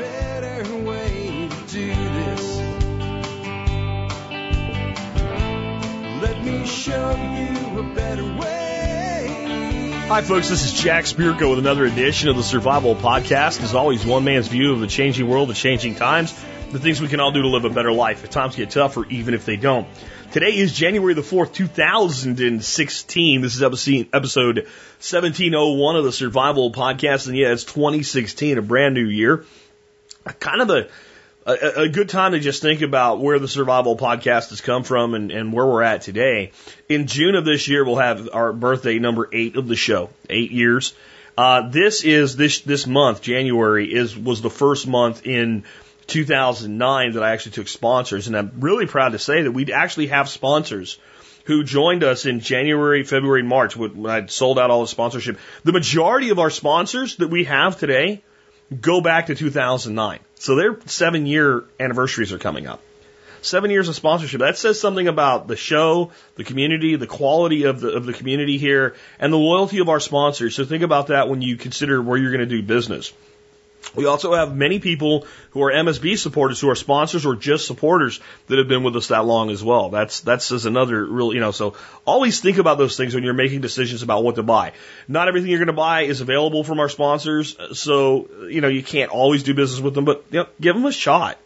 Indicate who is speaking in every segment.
Speaker 1: better way to do this. Let me show you a better way.
Speaker 2: Hi, folks. This is Jack Spirko with another edition of the Survival Podcast. As always, one man's view of the changing world, the changing times, the things we can all do to live a better life if times get tougher, even if they don't. Today is January the 4th, 2016. This is episode 1701 of the Survival Podcast. And yeah, it's 2016, a brand new year. Kind of a, a, a good time to just think about where the Survival Podcast has come from and, and where we're at today. In June of this year, we'll have our birthday number eight of the show. Eight years. Uh, this is this this month, January, is was the first month in 2009 that I actually took sponsors, and I'm really proud to say that we actually have sponsors who joined us in January, February, March when I'd sold out all the sponsorship. The majority of our sponsors that we have today go back to 2009. So their seven year anniversaries are coming up. Seven years of sponsorship. That says something about the show, the community, the quality of the, of the community here, and the loyalty of our sponsors. So think about that when you consider where you're going to do business. We also have many people who are MSB supporters, who are sponsors or just supporters that have been with us that long as well. That's that's as another real, you know. So always think about those things when you're making decisions about what to buy. Not everything you're going to buy is available from our sponsors, so you know you can't always do business with them. But you know, give them a shot.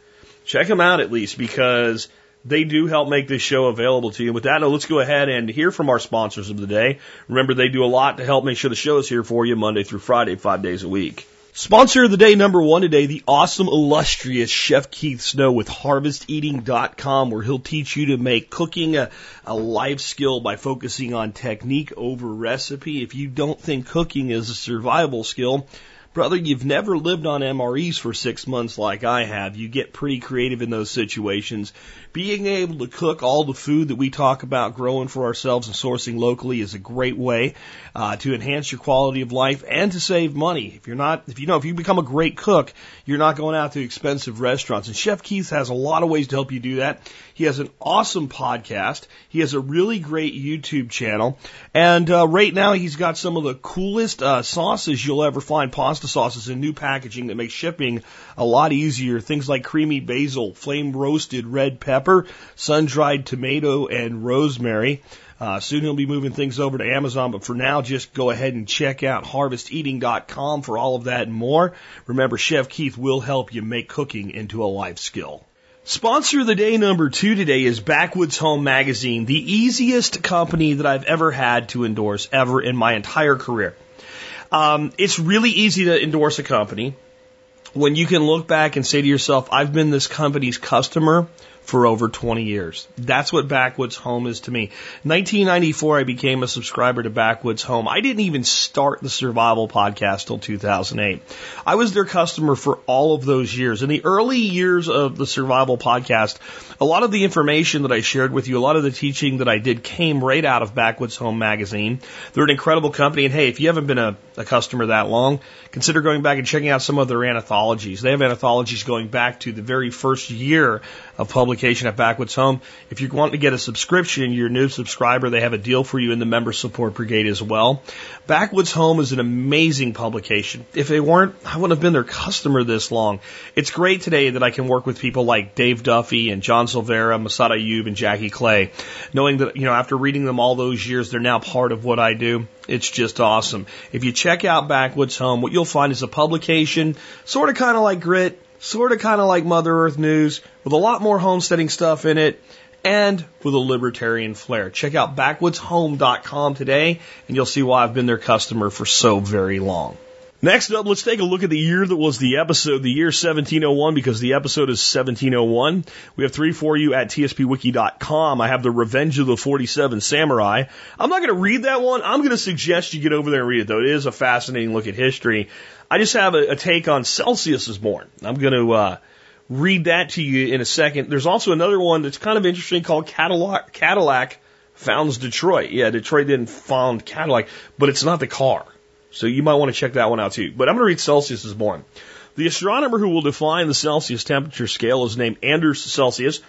Speaker 2: Check them out at least because they do help make this show available to you. With that, let's go ahead and hear from our sponsors of the day. Remember, they do a lot to help make sure the show is here for you Monday through Friday, five days a week. Sponsor of the day number one today, the awesome, illustrious Chef Keith Snow with harvesteating.com, where he'll teach you to make cooking a, a life skill by focusing on technique over recipe. If you don't think cooking is a survival skill, Brother, you've never lived on MREs for six months like I have. You get pretty creative in those situations. Being able to cook all the food that we talk about growing for ourselves and sourcing locally is a great way uh, to enhance your quality of life and to save money. If you're not, if you know, if you become a great cook, you're not going out to expensive restaurants. And Chef Keith has a lot of ways to help you do that. He has an awesome podcast. He has a really great YouTube channel. And uh, right now, he's got some of the coolest uh, sauces you'll ever find pasta sauces in new packaging that makes shipping a lot easier. Things like creamy basil, flame roasted red pepper, sun dried tomato, and rosemary. Uh, soon he'll be moving things over to Amazon, but for now, just go ahead and check out harvesteating.com for all of that and more. Remember, Chef Keith will help you make cooking into a life skill. Sponsor of the day number two today is Backwoods Home Magazine, the easiest company that I've ever had to endorse ever in my entire career. Um, it's really easy to endorse a company when you can look back and say to yourself, I've been this company's customer for over 20 years. That's what Backwoods Home is to me. 1994, I became a subscriber to Backwoods Home. I didn't even start the survival podcast till 2008. I was their customer for all of those years. In the early years of the survival podcast, a lot of the information that I shared with you, a lot of the teaching that I did came right out of Backwoods Home magazine. They're an incredible company. And hey, if you haven't been a, a customer that long, consider going back and checking out some of their anthologies. They have anthologies going back to the very first year of publication at Backwoods Home. If you want to get a subscription, you're a new subscriber, they have a deal for you in the member support brigade as well. Backwoods Home is an amazing publication. If they weren't, I wouldn't have been their customer this long. It's great today that I can work with people like Dave Duffy and John Silveira, Massad Ayoob, and Jackie Clay, knowing that, you know, after reading them all those years, they're now part of what I do. It's just awesome. If you check out Backwoods Home, what you'll find is a publication, sort of kind of like Grit, sort of kind of like Mother Earth News, with a lot more homesteading stuff in it, and with a libertarian flair. Check out backwoodshome.com today, and you'll see why I've been their customer for so very long. Next up, let's take a look at the year that was the episode, the year 1701, because the episode is 1701. We have three for you at tspwiki.com. I have the Revenge of the 47 Samurai. I'm not going to read that one. I'm going to suggest you get over there and read it, though. It is a fascinating look at history. I just have a, a take on Celsius is born. I'm going to uh, read that to you in a second. There's also another one that's kind of interesting called Cadillac, Cadillac founds Detroit. Yeah, Detroit didn't found Cadillac, but it's not the car. So you might want to check that one out too. But I'm going to read Celsius is born. The astronomer who will define the Celsius temperature scale is named Anders Celsius.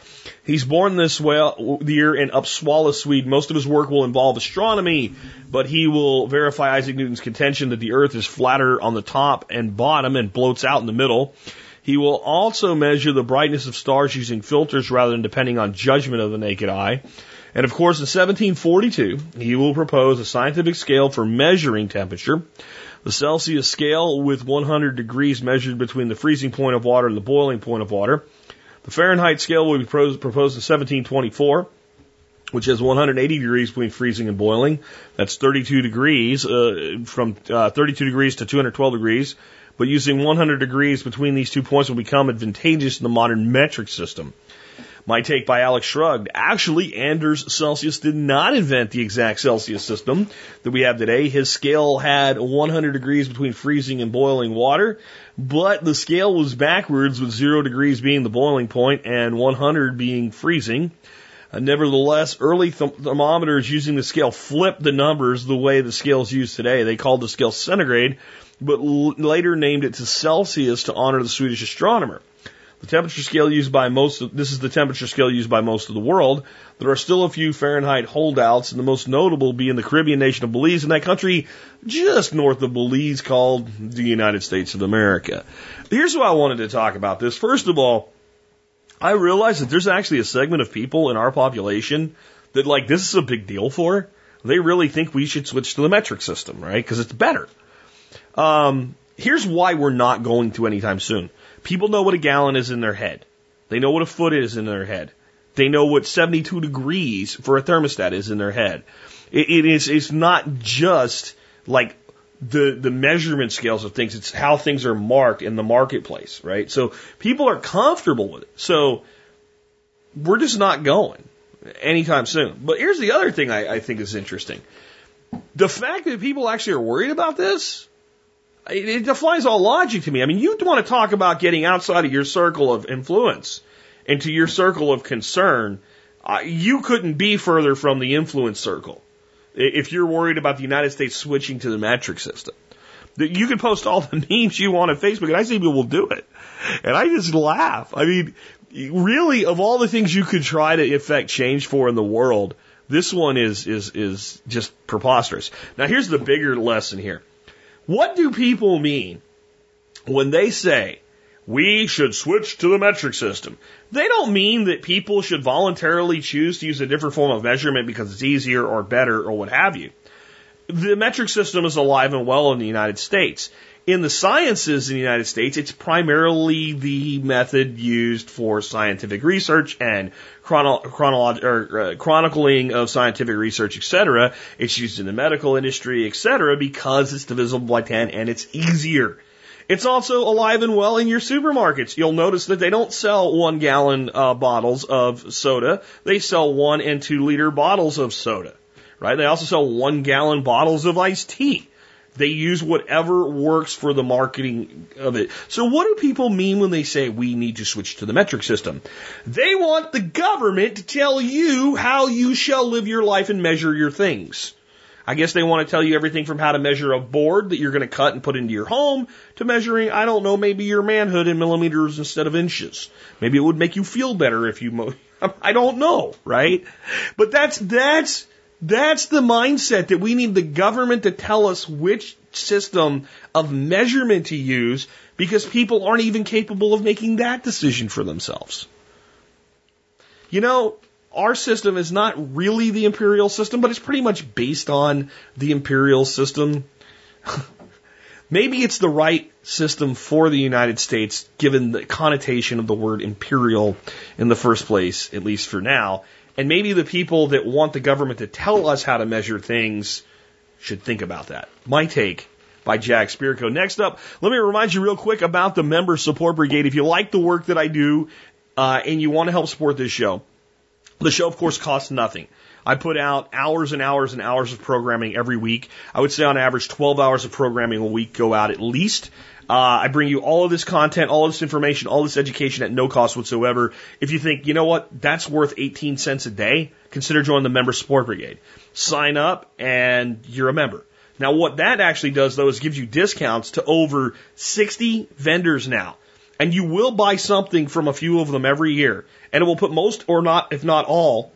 Speaker 2: He's born this well the year in Uppsala, Sweden. Most of his work will involve astronomy, but he will verify Isaac Newton's contention that the Earth is flatter on the top and bottom and bloats out in the middle. He will also measure the brightness of stars using filters rather than depending on judgment of the naked eye. And of course, in 1742, he will propose a scientific scale for measuring temperature. The Celsius scale with 100 degrees measured between the freezing point of water and the boiling point of water. The Fahrenheit scale will be proposed in 1724 which has 180 degrees between freezing and boiling. That's 32 degrees, uh, from uh, 32 degrees to 212 degrees. But using 100 degrees between these two points will become advantageous in the modern metric system. My take by Alex Shrugged. Actually, Anders Celsius did not invent the exact Celsius system that we have today. His scale had 100 degrees between freezing and boiling water, but the scale was backwards with zero degrees being the boiling point and 100 being freezing. Uh, nevertheless, early th- thermometers using the scale flipped the numbers the way the scale's used today. They called the scale centigrade, but l- later named it to Celsius to honor the Swedish astronomer. The temperature scale used by most of, this is the temperature scale used by most of the world. There are still a few Fahrenheit holdouts, and the most notable being the Caribbean nation of Belize, and that country just north of Belize called the United States of America. Here's why I wanted to talk about this. First of all, I realize that there's actually a segment of people in our population that like this is a big deal for. They really think we should switch to the metric system, right? Because it's better. Um, here's why we're not going to anytime soon. People know what a gallon is in their head. They know what a foot is in their head. They know what 72 degrees for a thermostat is in their head. It, it is, it's not just like the the measurement scales of things. It's how things are marked in the marketplace, right? So people are comfortable with it. So we're just not going anytime soon. But here's the other thing I, I think is interesting: the fact that people actually are worried about this. It, defies all logic to me. I mean, you want to talk about getting outside of your circle of influence into your circle of concern. Uh, you couldn't be further from the influence circle if you're worried about the United States switching to the metric system. You can post all the memes you want on Facebook, and I see people will do it. And I just laugh. I mean, really, of all the things you could try to effect change for in the world, this one is, is, is just preposterous. Now, here's the bigger lesson here. What do people mean when they say we should switch to the metric system. They don't mean that people should voluntarily choose to use a different form of measurement because it's easier or better or what have you. The metric system is alive and well in the United States. In the sciences in the United States, it's primarily the method used for scientific research and chrono- chronolog- or, uh, chronicling of scientific research, etc. It's used in the medical industry, etc., because it's divisible by 10 and it's easier. It's also alive and well in your supermarkets. You'll notice that they don't sell one gallon uh, bottles of soda. They sell one and two liter bottles of soda, right? They also sell one gallon bottles of iced tea. They use whatever works for the marketing of it. So what do people mean when they say we need to switch to the metric system? They want the government to tell you how you shall live your life and measure your things. I guess they want to tell you everything from how to measure a board that you're going to cut and put into your home to measuring, I don't know, maybe your manhood in millimeters instead of inches. Maybe it would make you feel better if you, mo- I don't know, right? But that's, that's, that's the mindset that we need the government to tell us which system of measurement to use because people aren't even capable of making that decision for themselves. You know, our system is not really the imperial system, but it's pretty much based on the imperial system. Maybe it's the right system for the United States, given the connotation of the word imperial in the first place, at least for now. And maybe the people that want the government to tell us how to measure things should think about that. My take by Jack Spirko. Next up, let me remind you real quick about the Member Support Brigade. If you like the work that I do uh, and you want to help support this show, the show, of course, costs nothing. I put out hours and hours and hours of programming every week. I would say on average 12 hours of programming a week go out at least. Uh, I bring you all of this content, all of this information, all this education at no cost whatsoever. If you think, you know what, that's worth 18 cents a day, consider joining the Member Support Brigade. Sign up and you're a member. Now what that actually does though is gives you discounts to over 60 vendors now. And you will buy something from a few of them every year. And it will put most or not, if not all,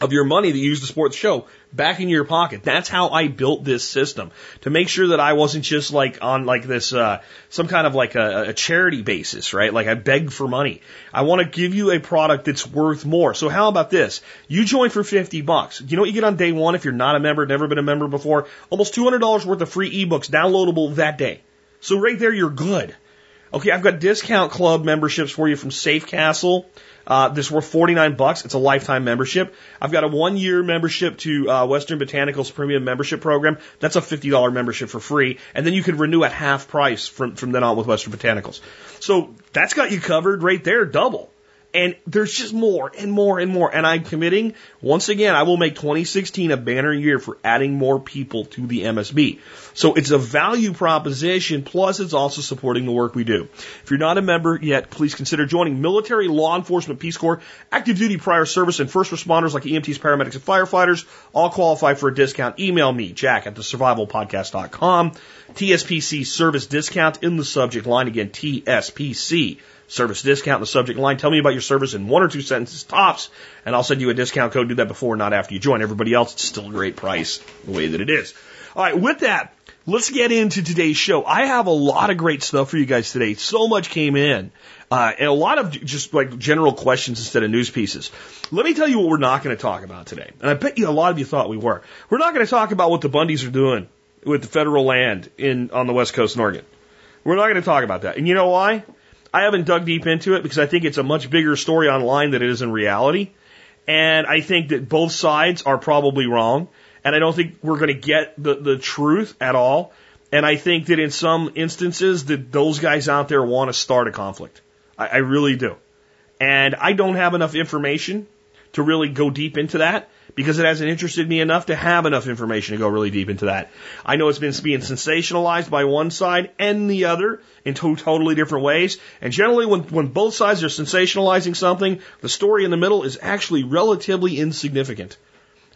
Speaker 2: of your money that you use to support the show back into your pocket. That's how I built this system to make sure that I wasn't just like on like this, uh, some kind of like a, a charity basis, right? Like I beg for money. I want to give you a product that's worth more. So how about this? You join for 50 bucks. You know what you get on day one if you're not a member, never been a member before? Almost $200 worth of free ebooks downloadable that day. So right there, you're good. Okay, I've got discount club memberships for you from Safe Castle. Uh, this worth 49 bucks. It's a lifetime membership. I've got a one year membership to uh, Western Botanicals Premium Membership Program. That's a $50 membership for free. And then you can renew at half price from, from then on with Western Botanicals. So that's got you covered right there, double. And there's just more and more and more. And I'm committing, once again, I will make 2016 a banner year for adding more people to the MSB. So it's a value proposition, plus it's also supporting the work we do. If you're not a member yet, please consider joining military, law enforcement, Peace Corps, active duty prior service, and first responders like EMTs, paramedics, and firefighters. All qualify for a discount. Email me, jack at thesurvivalpodcast.com. TSPC service discount in the subject line. Again, TSPC service discount in the subject line. Tell me about your service in one or two sentences tops, and I'll send you a discount code. Do that before, not after you join. Everybody else, it's still a great price the way that it is. All right, with that, let's get into today's show. I have a lot of great stuff for you guys today. So much came in. Uh, and a lot of just like general questions instead of news pieces. Let me tell you what we're not going to talk about today. And I bet you a lot of you thought we were. We're not going to talk about what the Bundys are doing with the federal land in on the west coast in Oregon. We're not going to talk about that. And you know why? I haven't dug deep into it because I think it's a much bigger story online than it is in reality. And I think that both sides are probably wrong. And I don't think we're going to get the, the truth at all. And I think that in some instances that those guys out there want to start a conflict. I, I really do. And I don't have enough information to really go deep into that because it hasn't interested me enough to have enough information to go really deep into that. I know it's been being sensationalized by one side and the other in two totally different ways. And generally, when, when both sides are sensationalizing something, the story in the middle is actually relatively insignificant.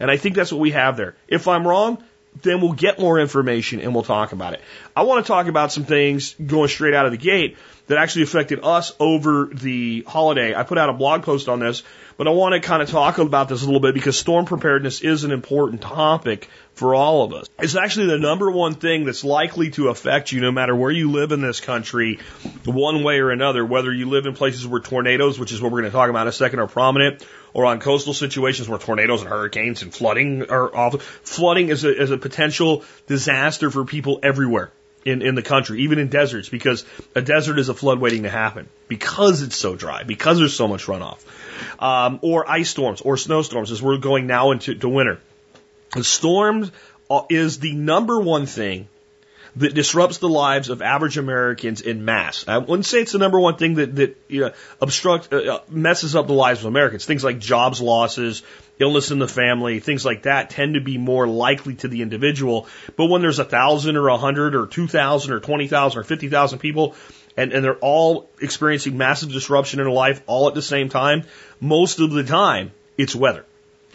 Speaker 2: And I think that's what we have there. If I'm wrong, then we'll get more information and we'll talk about it. I want to talk about some things going straight out of the gate that actually affected us over the holiday. I put out a blog post on this, but I want to kind of talk about this a little bit because storm preparedness is an important topic for all of us. It's actually the number one thing that's likely to affect you no matter where you live in this country, one way or another, whether you live in places where tornadoes, which is what we're going to talk about in a second, are prominent, or on coastal situations where tornadoes and hurricanes and flooding are awful. Flooding is a, is a potential disaster for people everywhere in, in the country, even in deserts, because a desert is a flood waiting to happen because it's so dry, because there's so much runoff. Um, or ice storms or snowstorms as we're going now into to winter. The storms is the number one thing that disrupts the lives of average Americans in mass. I wouldn't say it's the number one thing that that you know, obstruct uh, uh messes up the lives of Americans. Things like jobs losses, illness in the family, things like that tend to be more likely to the individual. But when there's a thousand or a hundred or two thousand or twenty thousand or fifty thousand people, and, and they're all experiencing massive disruption in their life all at the same time, most of the time it's weather.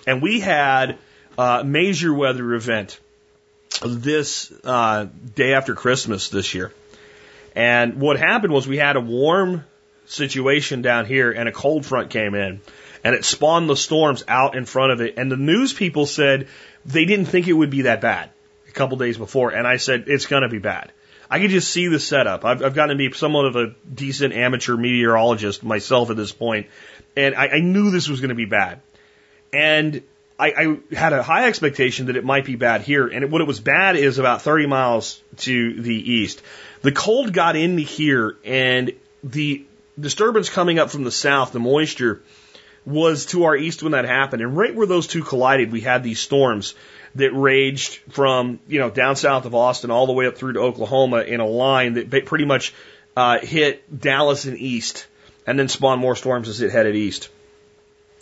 Speaker 2: And we had a major weather event this uh, day after Christmas this year. And what happened was we had a warm situation down here and a cold front came in and it spawned the storms out in front of it. And the news people said they didn't think it would be that bad a couple days before. And I said, it's going to be bad. I could just see the setup. I've, I've gotten to be somewhat of a decent amateur meteorologist myself at this point, and I, I knew this was going to be bad. And I, I had a high expectation that it might be bad here, and it, what it was bad is about 30 miles to the east. The cold got into here, and the disturbance coming up from the south, the moisture, was to our east when that happened. And right where those two collided, we had these storms that raged from, you know, down south of Austin all the way up through to Oklahoma in a line that pretty much uh, hit Dallas and east and then spawned more storms as it headed east.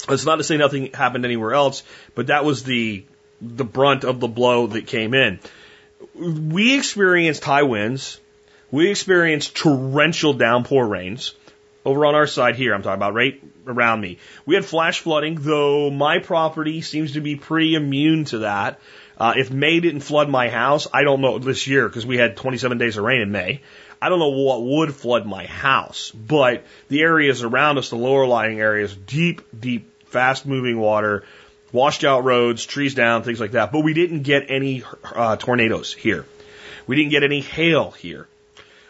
Speaker 2: It's not to say nothing happened anywhere else, but that was the the brunt of the blow that came in. We experienced high winds. We experienced torrential downpour rains over on our side here. I'm talking about right around me. We had flash flooding, though my property seems to be pretty immune to that. Uh, if May didn't flood my house, I don't know this year because we had 27 days of rain in May. I don't know what would flood my house, but the areas around us, the lower lying areas, deep, deep, fast moving water, washed out roads, trees down, things like that. But we didn't get any uh, tornadoes here. We didn't get any hail here.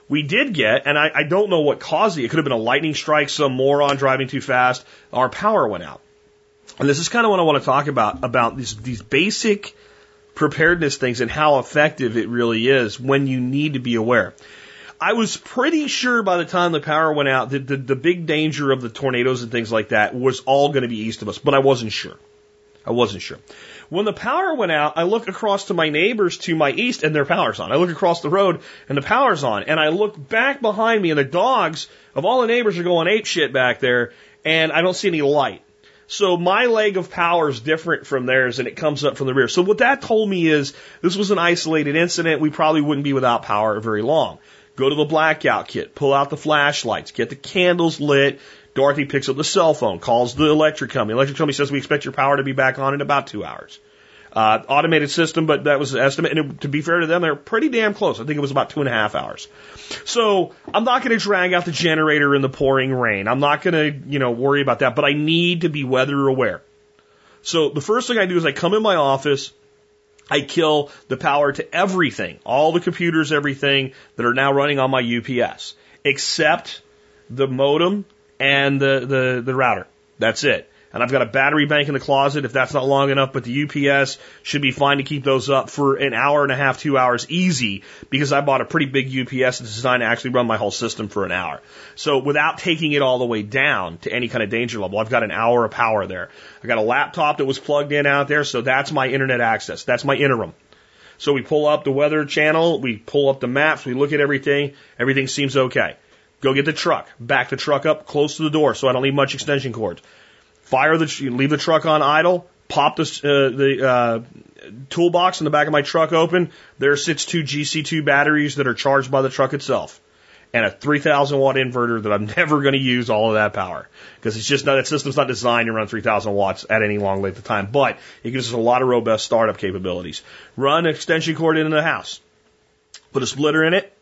Speaker 2: We did get, and I, I don't know what caused it. It could have been a lightning strike, some moron driving too fast. Our power went out. And this is kind of what I want to talk about, about these, these basic preparedness things and how effective it really is when you need to be aware. I was pretty sure by the time the power went out that the, the big danger of the tornadoes and things like that was all going to be east of us, but I wasn't sure. I wasn't sure. When the power went out, I look across to my neighbors to my east and their power's on. I look across the road and the power's on. And I look back behind me and the dogs of all the neighbors are going ape shit back there and I don't see any light. So my leg of power is different from theirs and it comes up from the rear. So what that told me is this was an isolated incident. We probably wouldn't be without power very long. Go to the blackout kit, pull out the flashlights, get the candles lit. Dorothy picks up the cell phone, calls the electric company. The electric company says we expect your power to be back on in about two hours. Uh, automated system, but that was the estimate. And it, to be fair to them, they're pretty damn close. I think it was about two and a half hours. So I'm not going to drag out the generator in the pouring rain. I'm not going to, you know, worry about that, but I need to be weather aware. So the first thing I do is I come in my office, I kill the power to everything, all the computers, everything that are now running on my UPS, except the modem and the, the, the router. That's it. And I've got a battery bank in the closet if that's not long enough, but the UPS should be fine to keep those up for an hour and a half, two hours easy because I bought a pretty big UPS that's designed to actually run my whole system for an hour. So without taking it all the way down to any kind of danger level, I've got an hour of power there. I got a laptop that was plugged in out there, so that's my internet access. That's my interim. So we pull up the weather channel, we pull up the maps, we look at everything, everything seems okay. Go get the truck, back the truck up close to the door so I don't need much extension cords fire the, leave the truck on idle, pop the, uh, the uh, toolbox in the back of my truck open. There sits two GC2 batteries that are charged by the truck itself. And a 3000 watt inverter that I'm never going to use all of that power. Because it's just not, that system's not designed to run 3000 watts at any long length of time. But it gives us a lot of robust startup capabilities. Run an extension cord into the house. Put a splitter in it.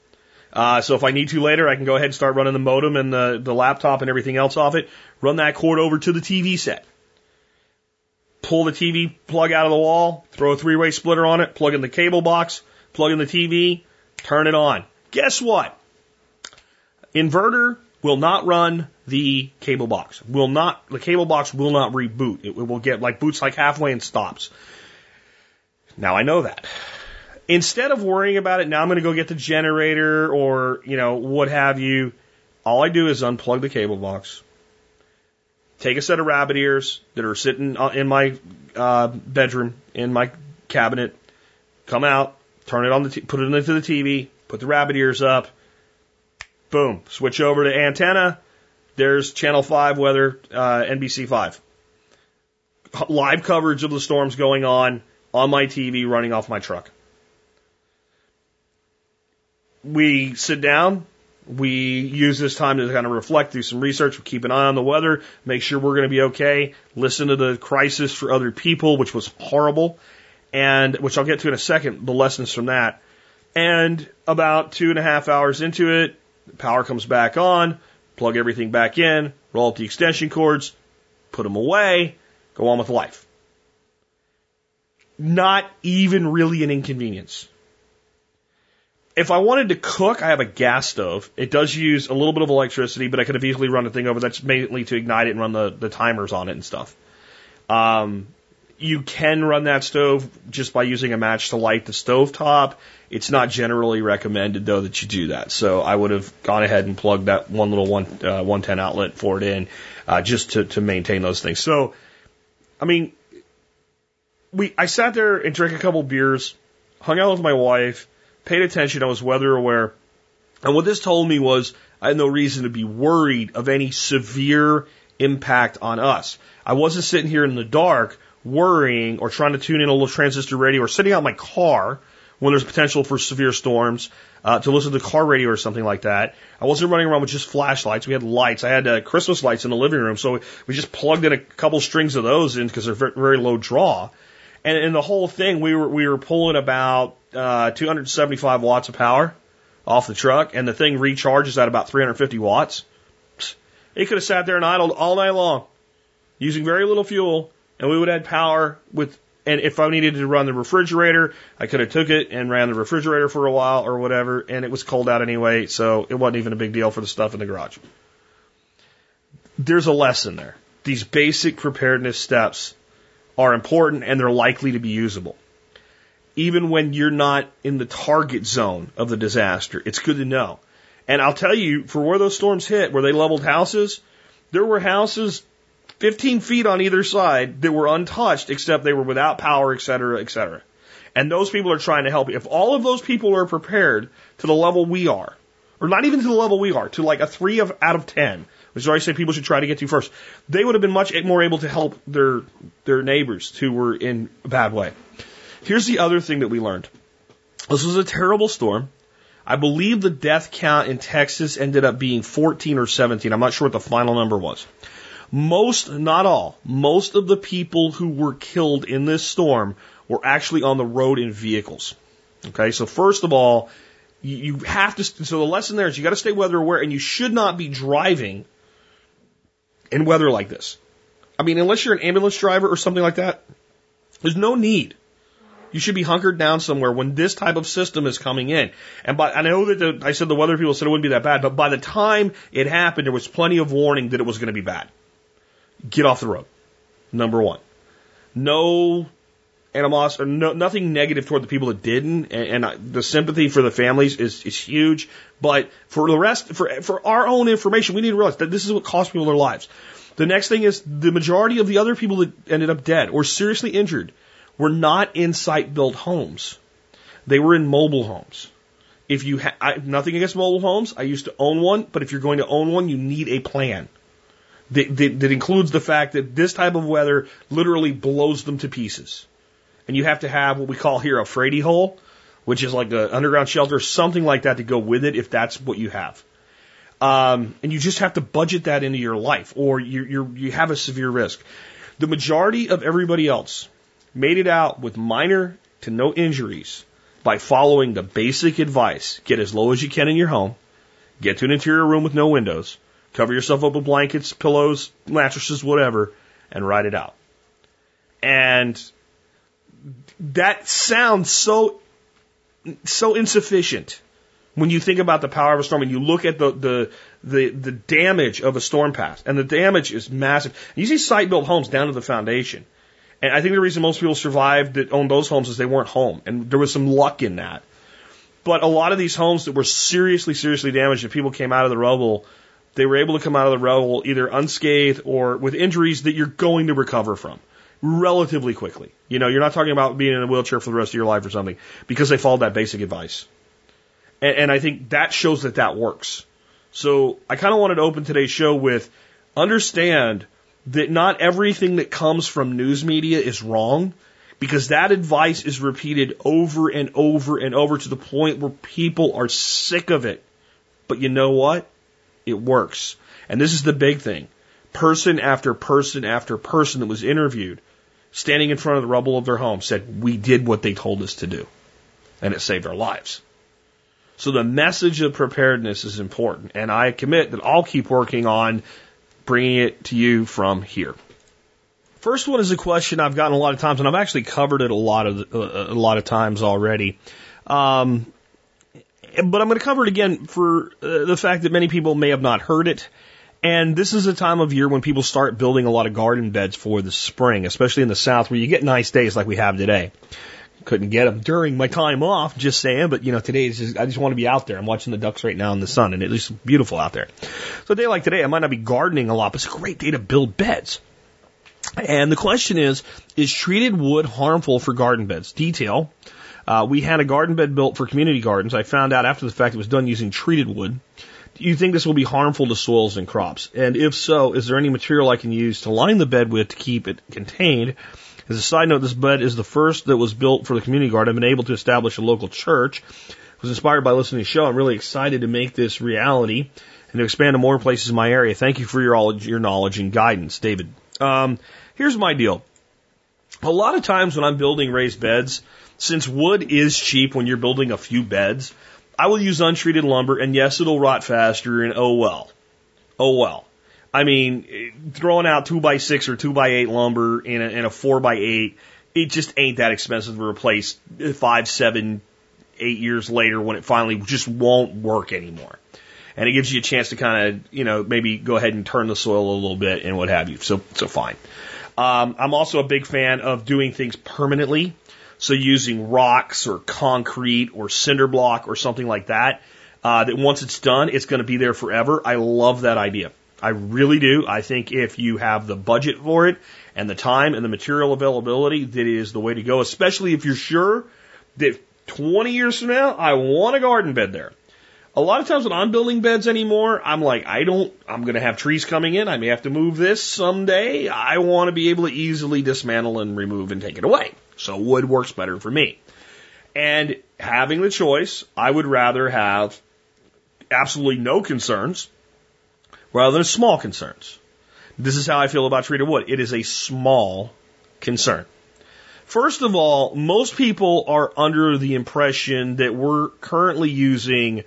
Speaker 2: Uh, so if I need to later, I can go ahead and start running the modem and the, the laptop and everything else off it. Run that cord over to the TV set. Pull the TV plug out of the wall, throw a three way splitter on it, plug in the cable box, plug in the TV, turn it on. Guess what? Inverter will not run the cable box. Will not, the cable box will not reboot. It will get like boots like halfway and stops. Now I know that instead of worrying about it, now I'm going to go get the generator or, you know, what have you. All I do is unplug the cable box, take a set of rabbit ears that are sitting uh, in my uh, bedroom, in my cabinet, come out, turn it on the, t- put it into the TV, put the rabbit ears up, boom, switch over to antenna. There's channel 5 weather, uh, NBC 5. Live coverage of the storms going on on my TV running off my truck we sit down, we use this time to kind of reflect, do some research, we keep an eye on the weather, make sure we're going to be okay, listen to the crisis for other people, which was horrible, and which I'll get to in a second, the lessons from that. And about two and a half hours into it, power comes back on, plug everything back in, roll up the extension cords, put them away, go on with life. Not even really an inconvenience if I wanted to cook, I have a gas stove. It does use a little bit of electricity, but I could have easily run a thing over that's mainly to ignite it and run the, the timers on it and stuff. Um, you can run that stove just by using a match to light the stove top. It's not generally recommended though that you do that. So I would have gone ahead and plugged that one little one uh, 110 outlet for it in, uh, just to to maintain those things. So, I mean, we I sat there and drank a couple beers, hung out with my wife paid attention, I was weather aware. And what this told me was I had no reason to be worried of any severe impact on us. I wasn't sitting here in the dark worrying or trying to tune in a little transistor radio or sitting out my car when there's potential for severe storms uh, to listen to the car radio or something like that. I wasn't running around with just flashlights. We had lights. I had uh, Christmas lights in the living room, so we just plugged in a couple strings of those in because they're very, very low draw. And in the whole thing, we were we were pulling about uh, 275 watts of power off the truck, and the thing recharges at about 350 watts. It could have sat there and idled all night long, using very little fuel, and we would have had power with and if I needed to run the refrigerator, I could have took it and ran the refrigerator for a while or whatever, and it was cold out anyway, so it wasn't even a big deal for the stuff in the garage. There's a lesson there. These basic preparedness steps are important and they're likely to be usable. Even when you're not in the target zone of the disaster, it's good to know. And I'll tell you, for where those storms hit, where they leveled houses, there were houses 15 feet on either side that were untouched except they were without power, et cetera, et cetera. And those people are trying to help you. If all of those people are prepared to the level we are, or not even to the level we are, to like a three of, out of 10, which is why I say people should try to get to first, they would have been much more able to help their, their neighbors who were in a bad way. Here's the other thing that we learned. This was a terrible storm. I believe the death count in Texas ended up being 14 or 17. I'm not sure what the final number was. Most, not all, most of the people who were killed in this storm were actually on the road in vehicles. Okay, so first of all, you, have to, so the lesson there is you got to stay weather aware and you should not be driving in weather like this. I mean, unless you're an ambulance driver or something like that, there's no need. You should be hunkered down somewhere when this type of system is coming in. And by, I know that the, I said the weather people said it wouldn't be that bad, but by the time it happened, there was plenty of warning that it was going to be bad get off the road. Number one. No animosity, or no, nothing negative toward the people that didn't, and, and the sympathy for the families is, is huge. But for the rest, for, for our own information, we need to realize that this is what cost people their lives. The next thing is the majority of the other people that ended up dead or seriously injured were not in site built homes. They were in mobile homes. If you ha- I, nothing against mobile homes, I used to own one, but if you're going to own one, you need a plan that, that, that includes the fact that this type of weather literally blows them to pieces. And you have to have what we call here a fraidy hole, which is like an underground shelter, something like that to go with it if that's what you have. Um, and you just have to budget that into your life, or you you you have a severe risk. The majority of everybody else made it out with minor to no injuries by following the basic advice: get as low as you can in your home, get to an interior room with no windows, Cover yourself up with blankets, pillows, mattresses, whatever, and ride it out. And that sounds so so insufficient when you think about the power of a storm and you look at the the the, the damage of a storm path and the damage is massive. You see site built homes down to the foundation. And I think the reason most people survived that owned those homes is they weren't home. And there was some luck in that. But a lot of these homes that were seriously, seriously damaged, if people came out of the rubble, they were able to come out of the rubble either unscathed or with injuries that you're going to recover from relatively quickly. You know, you're not talking about being in a wheelchair for the rest of your life or something because they followed that basic advice. And, and I think that shows that that works. So I kind of wanted to open today's show with understand that not everything that comes from news media is wrong because that advice is repeated over and over and over to the point where people are sick of it. But you know what? It works. And this is the big thing. Person after person after person that was interviewed, standing in front of the rubble of their home, said, We did what they told us to do. And it saved our lives. So the message of preparedness is important. And I commit that I'll keep working on bringing it to you from here. First one is a question I've gotten a lot of times, and I've actually covered it a lot of a lot of times already. Um, but I'm going to cover it again for uh, the fact that many people may have not heard it. And this is a time of year when people start building a lot of garden beds for the spring, especially in the south where you get nice days like we have today. Couldn't get them during my time off, just saying, but you know, today is just, I just want to be out there. I'm watching the ducks right now in the sun and it's beautiful out there. So a day like today, I might not be gardening a lot, but it's a great day to build beds. And the question is, is treated wood harmful for garden beds? Detail. Uh, we had a garden bed built for community gardens. I found out after the fact it was done using treated wood. Do you think this will be harmful to soils and crops? And if so, is there any material I can use to line the bed with to keep it contained? As a side note, this bed is the first that was built for the community garden. I've been able to establish a local church. I was inspired by listening to the show. I'm really excited to make this reality and to expand to more places in my area. Thank you for your, all, your knowledge and guidance, David. Um, here's my deal. A lot of times when I'm building raised beds, since wood is cheap when you're building a few beds, I will use untreated lumber, and yes, it'll rot faster, and oh well. Oh well. I mean, throwing out two by six or two by eight lumber in a, in a four by eight, it just ain't that expensive to replace five, seven, eight years later when it finally just won't work anymore. And it gives you a chance to kind of, you know, maybe go ahead and turn the soil a little bit and what have you. So, so fine. Um, I'm also a big fan of doing things permanently. So using rocks or concrete or cinder block or something like that, uh, that once it's done, it's going to be there forever. I love that idea. I really do. I think if you have the budget for it and the time and the material availability, that is the way to go, especially if you're sure that 20 years from now, I want a garden bed there. A lot of times when I'm building beds anymore, I'm like, I don't, I'm going to have trees coming in. I may have to move this someday. I want to be able to easily dismantle and remove and take it away. So wood works better for me. And having the choice, I would rather have absolutely no concerns rather than small concerns. This is how I feel about treated wood. It is a small concern. First of all, most people are under the impression that we're currently using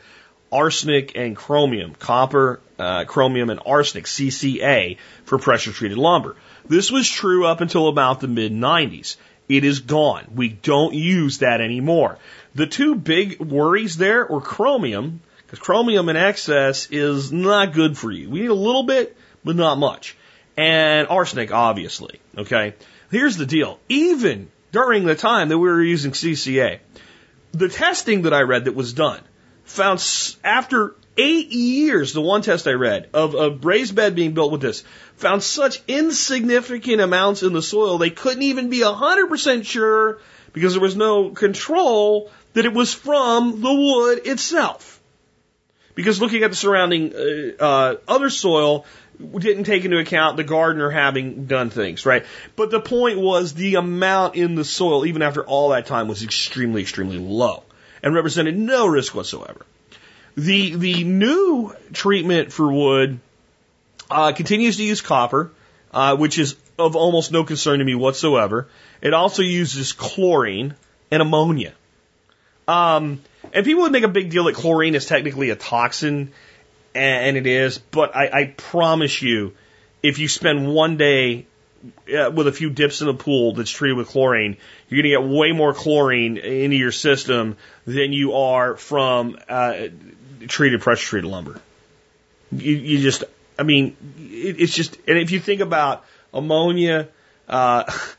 Speaker 2: arsenic and chromium, copper, uh, chromium, and arsenic, CCA, for pressure treated lumber. This was true up until about the mid 90s. It is gone. We don't use that anymore. The two big worries there were chromium, because chromium in excess is not good for you. We need a little bit, but not much. And arsenic, obviously. Okay. Here's the deal. Even during the time that we were using CCA, the testing that I read that was done found after eight years, the one test I read of a raised bed being built with this, found such insignificant amounts in the soil they couldn't even be 100% sure because there was no control that it was from the wood itself. Because looking at the surrounding uh, uh, other soil didn't take into account the gardener having done things, right? But the point was the amount in the soil, even after all that time, was extremely, extremely low and represented no risk whatsoever. The the new treatment for wood uh, continues to use copper, uh, which is of almost no concern to me whatsoever. It also uses chlorine and ammonia. Um, and people would make a big deal that chlorine is technically a toxin, and it is, but I, I promise you, if you spend one day uh, with a few dips in the pool that's treated with chlorine, you're going to get way more chlorine into your system than you are from uh, treated pressure treated lumber. You, you just, I mean, it, it's just, and if you think about ammonia, uh,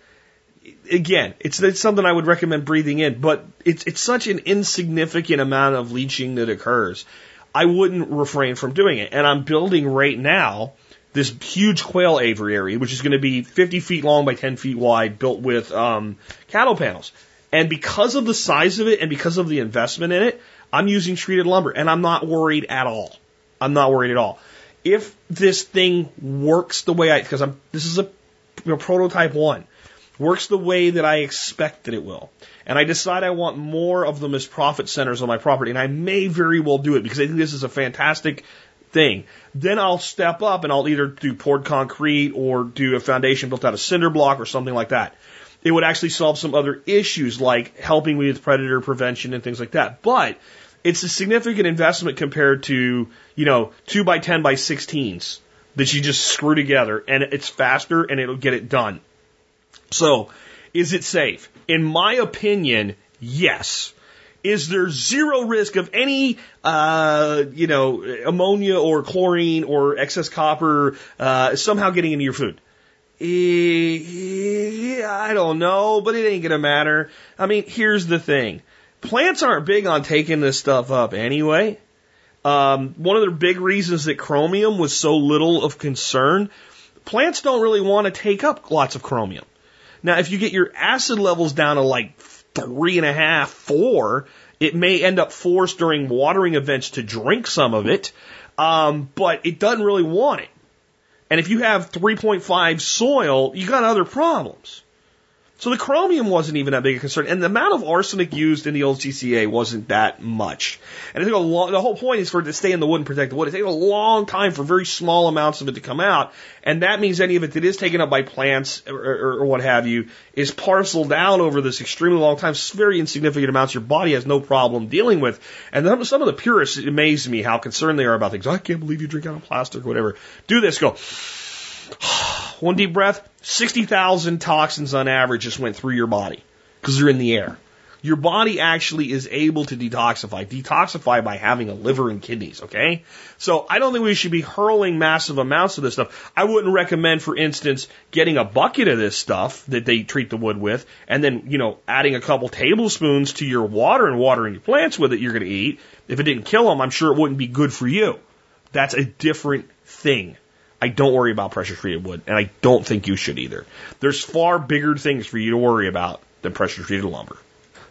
Speaker 2: again, it's, it's something I would recommend breathing in, but it's it's such an insignificant amount of leaching that occurs. I wouldn't refrain from doing it, and I'm building right now this huge quail aviary, which is going to be 50 feet long by 10 feet wide, built with um, cattle panels. And because of the size of it and because of the investment in it, I'm using treated lumber, and I'm not worried at all. I'm not worried at all. If this thing works the way I, because I'm, this is a you know, prototype one, works the way that I expect that it will, and I decide I want more of them as profit centers on my property, and I may very well do it because I think this is a fantastic thing. Then I'll step up and I'll either do poured concrete or do a foundation built out of cinder block or something like that. It would actually solve some other issues like helping with predator prevention and things like that. But it's a significant investment compared to, you know, 2 by 10 by 16s that you just screw together and it's faster and it'll get it done. So, is it safe? In my opinion, yes. Is there zero risk of any, uh, you know, ammonia or chlorine or excess copper uh, somehow getting into your food? Eh, I don't know, but it ain't gonna matter. I mean, here's the thing. Plants aren't big on taking this stuff up anyway. Um, one of the big reasons that chromium was so little of concern, plants don't really want to take up lots of chromium. Now, if you get your acid levels down to like three and a half, four, it may end up forced during watering events to drink some of it, um, but it doesn't really want it. And if you have 3.5 soil, you got other problems. So the chromium wasn't even that big a concern, and the amount of arsenic used in the old CCA wasn't that much. And it took a long. The whole point is for it to stay in the wood and protect the wood. It takes a long time for very small amounts of it to come out, and that means any of it that is taken up by plants or, or, or what have you is parceled out over this extremely long time. Very insignificant amounts your body has no problem dealing with. And some of the purists amaze me how concerned they are about things. I can't believe you drink out of plastic or whatever. Do this. Go. One deep breath, 60,000 toxins on average just went through your body because they're in the air. Your body actually is able to detoxify, detoxify by having a liver and kidneys, okay? So I don't think we should be hurling massive amounts of this stuff. I wouldn't recommend, for instance, getting a bucket of this stuff that they treat the wood with and then, you know, adding a couple tablespoons to your water and watering your plants with it you're going to eat. If it didn't kill them, I'm sure it wouldn't be good for you. That's a different thing. I don't worry about pressure treated wood, and I don't think you should either. There's far bigger things for you to worry about than pressure treated lumber.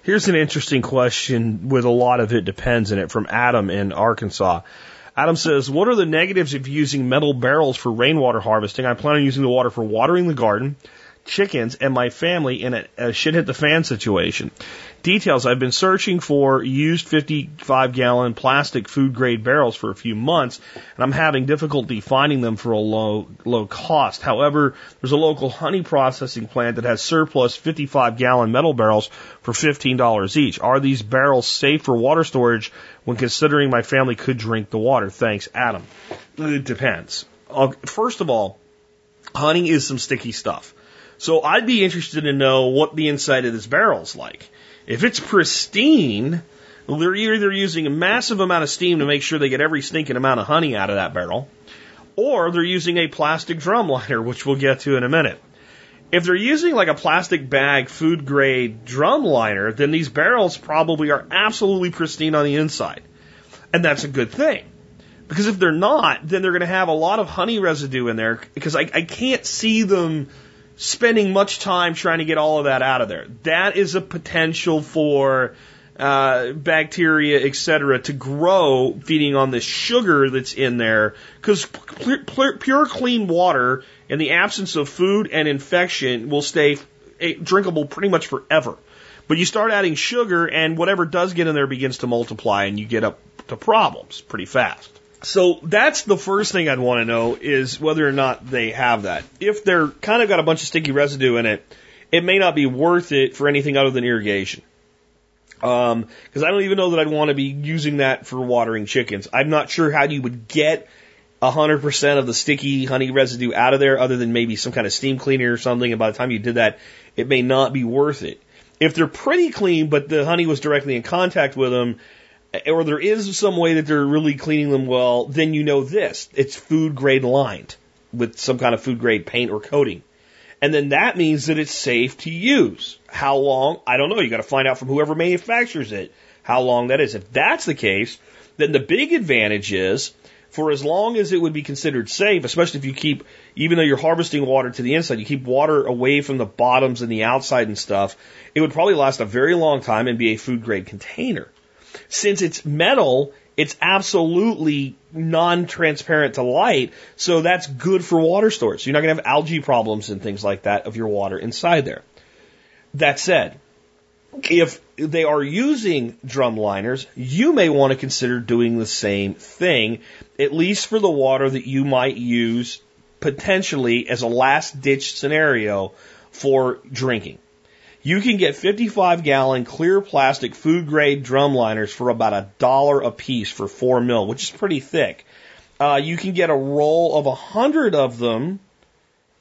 Speaker 2: Here's an interesting question with a lot of it depends in it from Adam in Arkansas. Adam says, What are the negatives of using metal barrels for rainwater harvesting? I plan on using the water for watering the garden, chickens, and my family in a, a shit hit the fan situation. Details I've been searching for used 55 gallon plastic food grade barrels for a few months, and I'm having difficulty finding them for a low, low cost. However, there's a local honey processing plant that has surplus 55 gallon metal barrels for $15 each. Are these barrels safe for water storage when considering my family could drink the water? Thanks, Adam. It depends. Uh, first of all, honey is some sticky stuff. So I'd be interested to know what the inside of this barrel is like. If it's pristine, they're either using a massive amount of steam to make sure they get every stinking amount of honey out of that barrel, or they're using a plastic drum liner, which we'll get to in a minute. If they're using like a plastic bag food grade drum liner, then these barrels probably are absolutely pristine on the inside. And that's a good thing. Because if they're not, then they're going to have a lot of honey residue in there because I, I can't see them spending much time trying to get all of that out of there. That is a potential for uh, bacteria, etc., to grow feeding on the sugar that's in there. Because pure, clean water in the absence of food and infection will stay eh, drinkable pretty much forever. But you start adding sugar, and whatever does get in there begins to multiply, and you get up to problems pretty fast. So that's the first thing I'd want to know is whether or not they have that. If they're kind of got a bunch of sticky residue in it, it may not be worth it for anything other than irrigation. Um, cause I don't even know that I'd want to be using that for watering chickens. I'm not sure how you would get 100% of the sticky honey residue out of there other than maybe some kind of steam cleaner or something. And by the time you did that, it may not be worth it. If they're pretty clean, but the honey was directly in contact with them, or there is some way that they're really cleaning them well, then you know this. It's food grade lined with some kind of food grade paint or coating. And then that means that it's safe to use. How long? I don't know. You got to find out from whoever manufactures it how long that is. If that's the case, then the big advantage is for as long as it would be considered safe, especially if you keep, even though you're harvesting water to the inside, you keep water away from the bottoms and the outside and stuff, it would probably last a very long time and be a food grade container. Since it's metal, it's absolutely non-transparent to light, so that's good for water storage. You're not going to have algae problems and things like that of your water inside there. That said, if they are using drum liners, you may want to consider doing the same thing, at least for the water that you might use potentially as a last ditch scenario for drinking. You can get 55 gallon clear plastic food grade drum liners for about a dollar a piece for four mil, which is pretty thick. Uh, you can get a roll of a hundred of them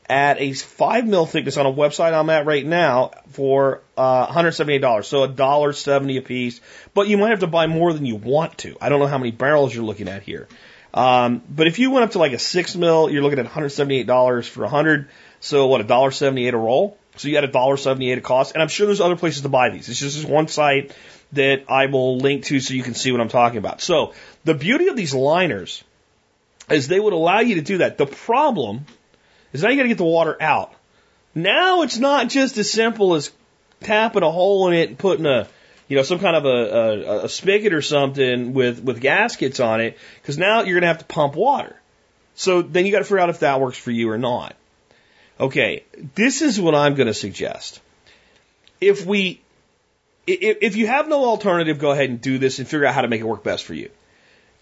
Speaker 2: at a five mil thickness on a website I'm at right now for uh, $178. So a dollar seventy a piece, but you might have to buy more than you want to. I don't know how many barrels you're looking at here. Um, but if you went up to like a six mil, you're looking at $178 for a hundred. So what, a dollar seventy eight a roll? So you got a dollar seventy eight a cost, and I'm sure there's other places to buy these. It's just this one site that I will link to so you can see what I'm talking about. So the beauty of these liners is they would allow you to do that. The problem is now you got to get the water out. Now it's not just as simple as tapping a hole in it and putting a you know, some kind of a, a, a spigot or something with, with gaskets on it, because now you're going to have to pump water. So then you got to figure out if that works for you or not. Okay, this is what I'm going to suggest. if we, if, you have no alternative, go ahead and do this and figure out how to make it work best for you.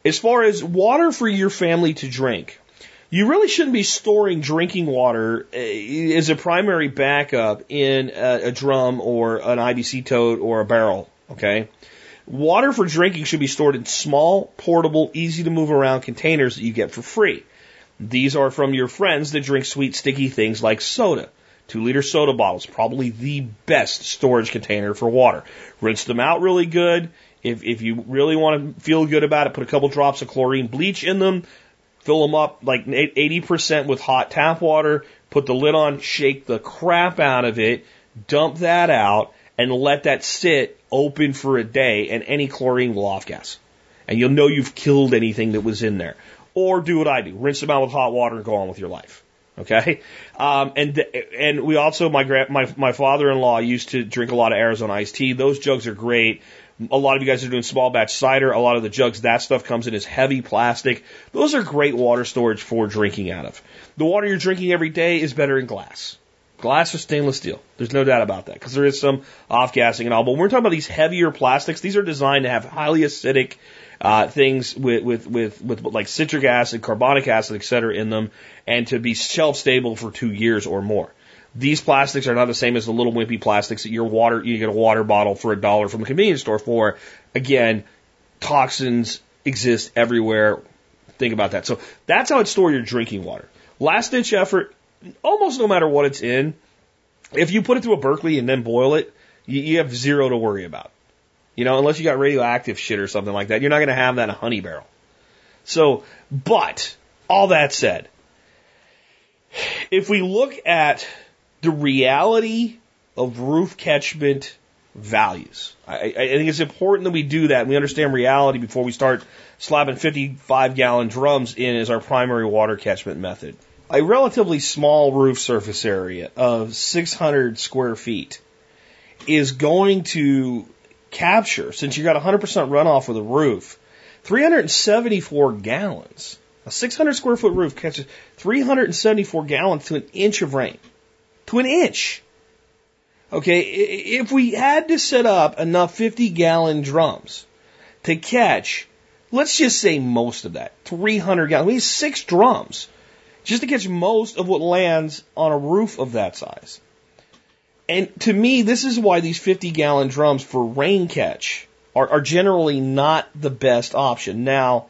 Speaker 2: As far as water for your family to drink, you really shouldn't be storing drinking water uh, as a primary backup in a drum or an IBC tote or a barrel. Okay. Water for drinking should be stored in small, portable, easy to move around containers that you get for free. These are from your friends that drink sweet, sticky things like soda. Two liter soda bottles, probably the best storage container for water. Rinse them out really good. If, if you really want to feel good about it, put a couple drops of chlorine bleach in them, fill them up like 80% with hot tap water, put the lid on, shake the crap out of it, dump that out, and let that sit open for a day, and any chlorine will off gas. And you'll know you've killed anything that was in there. Or do what I do, rinse them out with hot water and go on with your life. Okay, um, and and we also my grand my my father-in-law used to drink a lot of Arizona iced tea. Those jugs are great. A lot of you guys are doing small batch cider. A lot of the jugs that stuff comes in as heavy plastic. Those are great water storage for drinking out of. The water you're drinking every day is better in glass. Glass or stainless steel. There's no doubt about that because there is some off gassing and all. But when we're talking about these heavier plastics, these are designed to have highly acidic uh, things with, with, with, with like citric acid, carbonic acid, et cetera, in them, and to be shelf stable for two years or more. These plastics are not the same as the little wimpy plastics that your water, you get a water bottle for a dollar from the convenience store for. Again, toxins exist everywhere. Think about that. So that's how I'd store your drinking water. Last ditch effort, almost no matter what it's in, if you put it through a Berkey and then boil it, you, you have zero to worry about. You know, unless you got radioactive shit or something like that, you're not going to have that in a honey barrel. So, but all that said, if we look at the reality of roof catchment values, I, I think it's important that we do that and we understand reality before we start slapping 55 gallon drums in as our primary water catchment method. A relatively small roof surface area of 600 square feet is going to capture, since you got 100% runoff with a roof, 374 gallons. A 600 square foot roof catches 374 gallons to an inch of rain. To an inch. Okay, if we had to set up enough 50 gallon drums to catch, let's just say most of that, 300 gallons, we need six drums just to catch most of what lands on a roof of that size. And to me, this is why these 50 gallon drums for rain catch are, are generally not the best option. Now,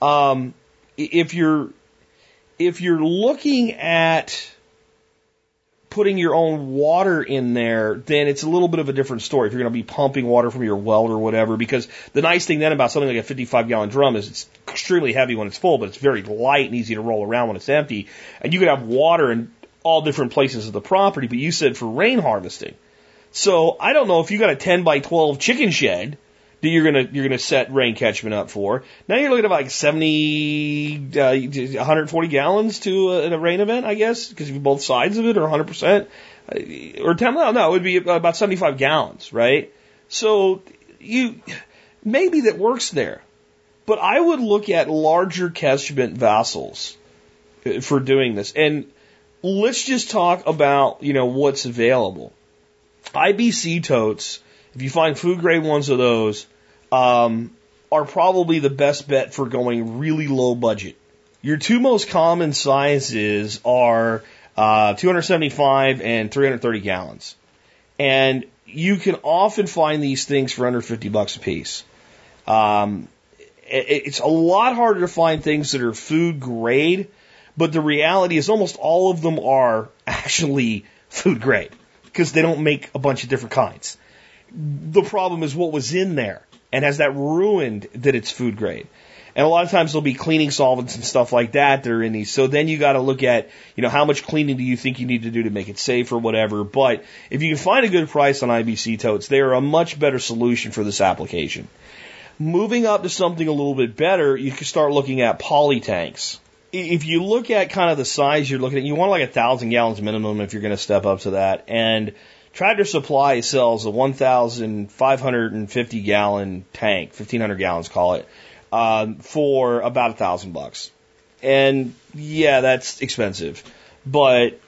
Speaker 2: um, if you're, if you're looking at putting your own water in there, then it's a little bit of a different story. If you're going to be pumping water from your well or whatever, because the nice thing then about something like a 55 gallon drum is it's extremely heavy when it's full, but it's very light and easy to roll around when it's empty. And you could have water in all different places of the property, but you said for rain harvesting. So I don't know if you got a 10 by 12 chicken shed that you're gonna you're gonna set rain catchment up for. Now you're looking at like 70, uh, 140 gallons to uh, a, a rain event, I guess, because both sides of it are 100 percent uh, or 10. No, no, it would be about 75 gallons, right? So you maybe that works there, but I would look at larger catchment vessels uh, for doing this and let's just talk about, you know, what's available. IBC totes, if you find food grade ones of those, um, are probably the best bet for going really low budget. Your two most common sizes are uh, 275 and 330 gallons. And you can often find these things for under 50 bucks a piece. Um, it's a lot harder to find things that are food grade but the reality is almost all of them are actually food grade because they don't make a bunch of different kinds. The problem is what was in there and has that ruined that it's food grade. And a lot of times there'll be cleaning solvents and stuff like that that are in these. So then you got to look at, you know, how much cleaning do you think you need to do to make it safe or whatever. But if you can find a good price on IBC totes, they are a much better solution for this application. Moving up to something a little bit better, you can start looking at poly tanks if you look at kind of the size you're looking at, you want like a thousand gallons minimum if you're going to step up to that. And Tractor Supply sells a 1,550 gallon tank, 1,500 gallons, call it, uh, for about a thousand bucks. And yeah, that's expensive, but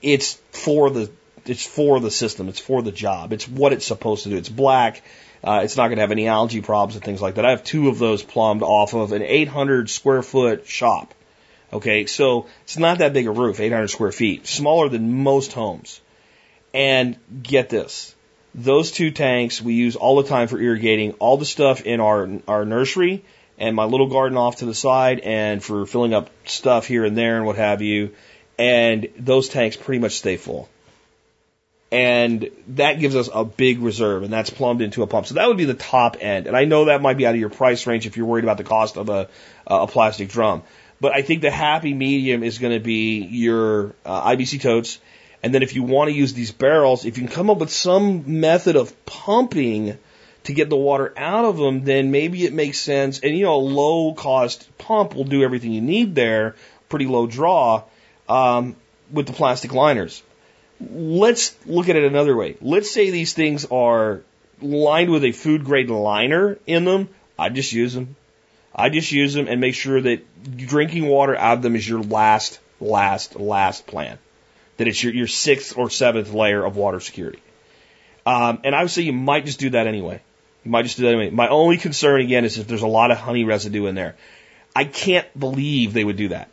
Speaker 2: it's for the it's for the system. It's for the job. It's what it's supposed to do. It's black. Uh, it's not going to have any algae problems and things like that. I have two of those plumbed off of an 800 square foot shop. Okay, so it's not that big a roof, 800 square feet, smaller than most homes. And get this, those two tanks we use all the time for irrigating all the stuff in our our nursery and my little garden off to the side and for filling up stuff here and there and what have you. And those tanks pretty much stay full. And that gives us a big reserve, and that's plumbed into a pump. So that would be the top end. And I know that might be out of your price range if you're worried about the cost of a, a plastic drum. But I think the happy medium is going to be your uh, IBC totes. And then if you want to use these barrels, if you can come up with some method of pumping to get the water out of them, then maybe it makes sense. And you know, a low cost pump will do everything you need there, pretty low draw, um, with the plastic liners let's look at it another way. Let's say these things are lined with a food grade liner in them. I just use them. I just use them and make sure that drinking water out of them is your last, last, last plan. That it's your, your sixth or seventh layer of water security. Um, and I would say you might just do that anyway. You might just do that anyway. My only concern again is if there's a lot of honey residue in there. I can't believe they would do that.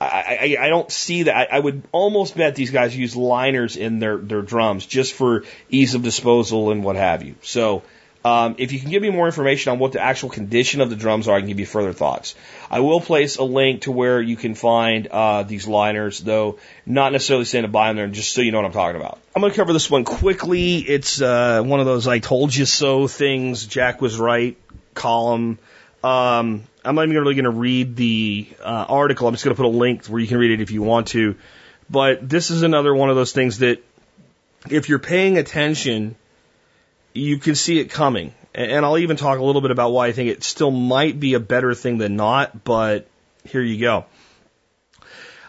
Speaker 2: I, I, I don't see that. I, I would almost bet these guys use liners in their, their drums just for ease of disposal and what have you. So, um, if you can give me more information on what the actual condition of the drums are, I can give you further thoughts. I will place a link to where you can find uh, these liners, though not necessarily saying to buy them there, just so you know what I'm talking about. I'm going to cover this one quickly. It's uh, one of those "I told you so" things. Jack was right column. Um, I'm not even really going to read the uh, article. I'm just going to put a link where you can read it if you want to. But this is another one of those things that if you're paying attention, you can see it coming. And I'll even talk a little bit about why I think it still might be a better thing than not, but here you go.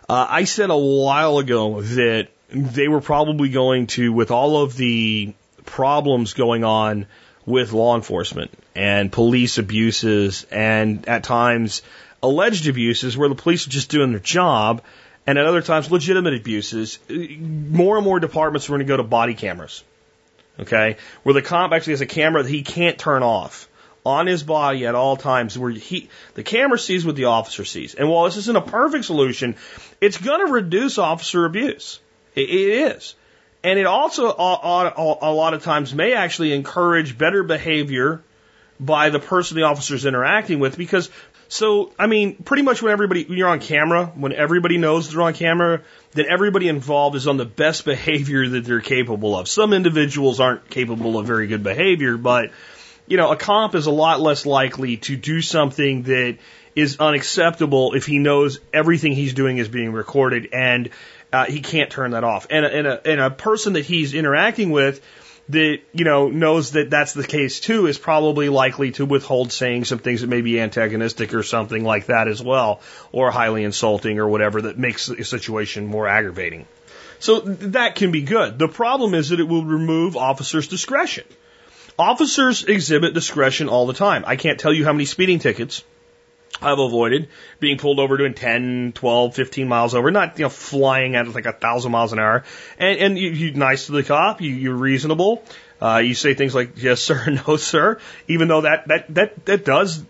Speaker 2: Uh, I said a while ago that they were probably going to, with all of the problems going on with law enforcement and police abuses and at times alleged abuses where the police are just doing their job and at other times legitimate abuses, more and more departments are going to go to body cameras. Okay? Where the cop actually has a camera that he can't turn off on his body at all times where he, the camera sees what the officer sees. And while this isn't a perfect solution, it's going to reduce officer abuse. it, it is. And it also, a lot of times, may actually encourage better behavior by the person the officer is interacting with because so, I mean, pretty much when everybody, when you're on camera, when everybody knows they're on camera, then everybody involved is on the best behavior that they're capable of. Some individuals aren't capable of very good behavior, but, you know, a comp is a lot less likely to do something that is unacceptable if he knows everything he's doing is being recorded and uh, he can't turn that off. And and, a, and a person that he's interacting with that you know knows that that's the case too is probably likely to withhold saying some things that may be antagonistic or something like that as well, or highly insulting or whatever that makes the situation more aggravating. So that can be good. The problem is that it will remove officers' discretion. Officers exhibit discretion all the time. I can't tell you how many speeding tickets I've avoided being pulled over doing 10, 12, 15 miles over, not, you know, flying at like a thousand miles an hour. And, and you, you're nice to the cop, you, you're reasonable. Uh, you say things like, yes, sir, no, sir, even though that, that, that, that does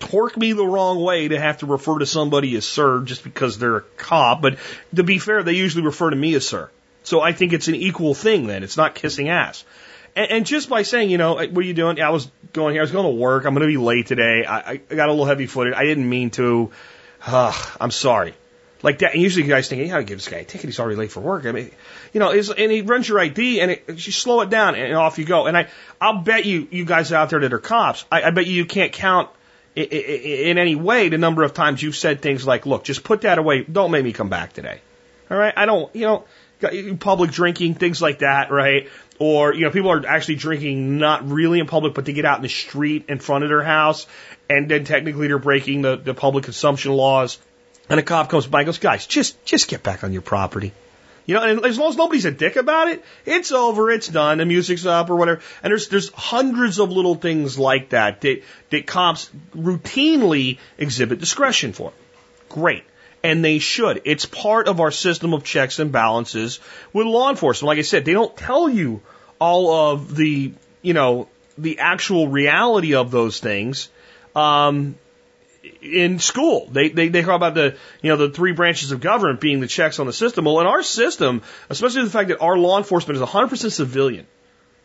Speaker 2: torque me the wrong way to have to refer to somebody as sir just because they're a cop. But to be fair, they usually refer to me as sir. So I think it's an equal thing then. It's not kissing ass. And, and just by saying, you know, what are you doing? I was going here. I was going to work. I'm going to be late today. I, I got a little heavy footed. I didn't mean to. Uh, I'm sorry. Like that. And usually, you guys think, hey, I give this guy a ticket. He's already late for work. I mean, you know, and he runs your ID, and it, you slow it down, and off you go. And I, I'll bet you, you guys out there that are cops, I, I bet you, you can't count in any way the number of times you've said things like, look, just put that away. Don't make me come back today. All right. I don't, you know, public drinking, things like that, right? Or, you know, people are actually drinking not really in public, but they get out in the street in front of their house, and then technically they're breaking the, the public consumption laws. And a cop comes by and goes, guys, just, just get back on your property. You know, and as long as nobody's a dick about it, it's over, it's done, the music's up or whatever. And there's there's hundreds of little things like that that, that cops routinely exhibit discretion for. Great. And they should. It's part of our system of checks and balances with law enforcement. Like I said, they don't tell you all of the, you know, the actual reality of those things. Um, in school. They, they, they talk about the, you know, the three branches of government being the checks on the system. Well, in our system, especially the fact that our law enforcement is 100% civilian,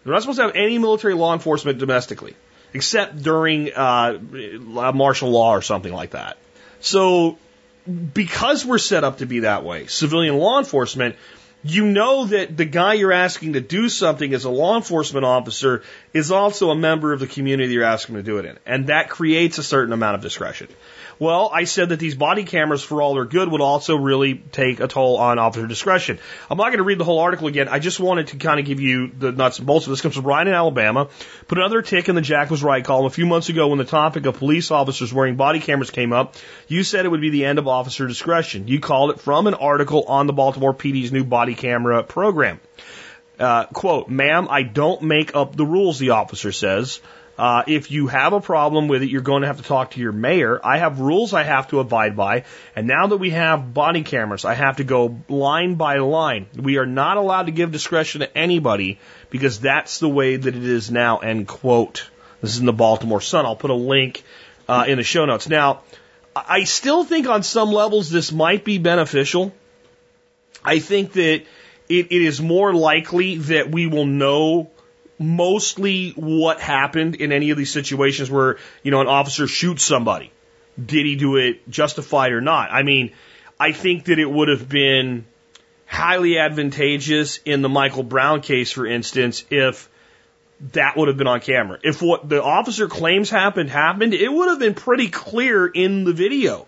Speaker 2: they're not supposed to have any military law enforcement domestically, except during uh, martial law or something like that. So, because we're set up to be that way, civilian law enforcement, you know that the guy you're asking to do something as a law enforcement officer is also a member of the community you're asking to do it in. And that creates a certain amount of discretion. Well, I said that these body cameras, for all they're good, would also really take a toll on officer discretion. I'm not going to read the whole article again. I just wanted to kind of give you the nuts and bolts of this. Comes from Ryan in Alabama. Put another tick in the Jack was right column. A few months ago, when the topic of police officers wearing body cameras came up, you said it would be the end of officer discretion. You called it from an article on the Baltimore PD's new body camera program. Uh, quote, ma'am, I don't make up the rules, the officer says. Uh, if you have a problem with it, you're going to have to talk to your mayor. I have rules I have to abide by. And now that we have body cameras, I have to go line by line. We are not allowed to give discretion to anybody because that's the way that it is now, end quote. This is in the Baltimore Sun. I'll put a link uh, in the show notes. Now, I still think on some levels this might be beneficial. I think that it, it is more likely that we will know mostly what happened in any of these situations where, you know, an officer shoots somebody. Did he do it justified or not? I mean, I think that it would have been highly advantageous in the Michael Brown case, for instance, if that would have been on camera. If what the officer claims happened happened, it would have been pretty clear in the video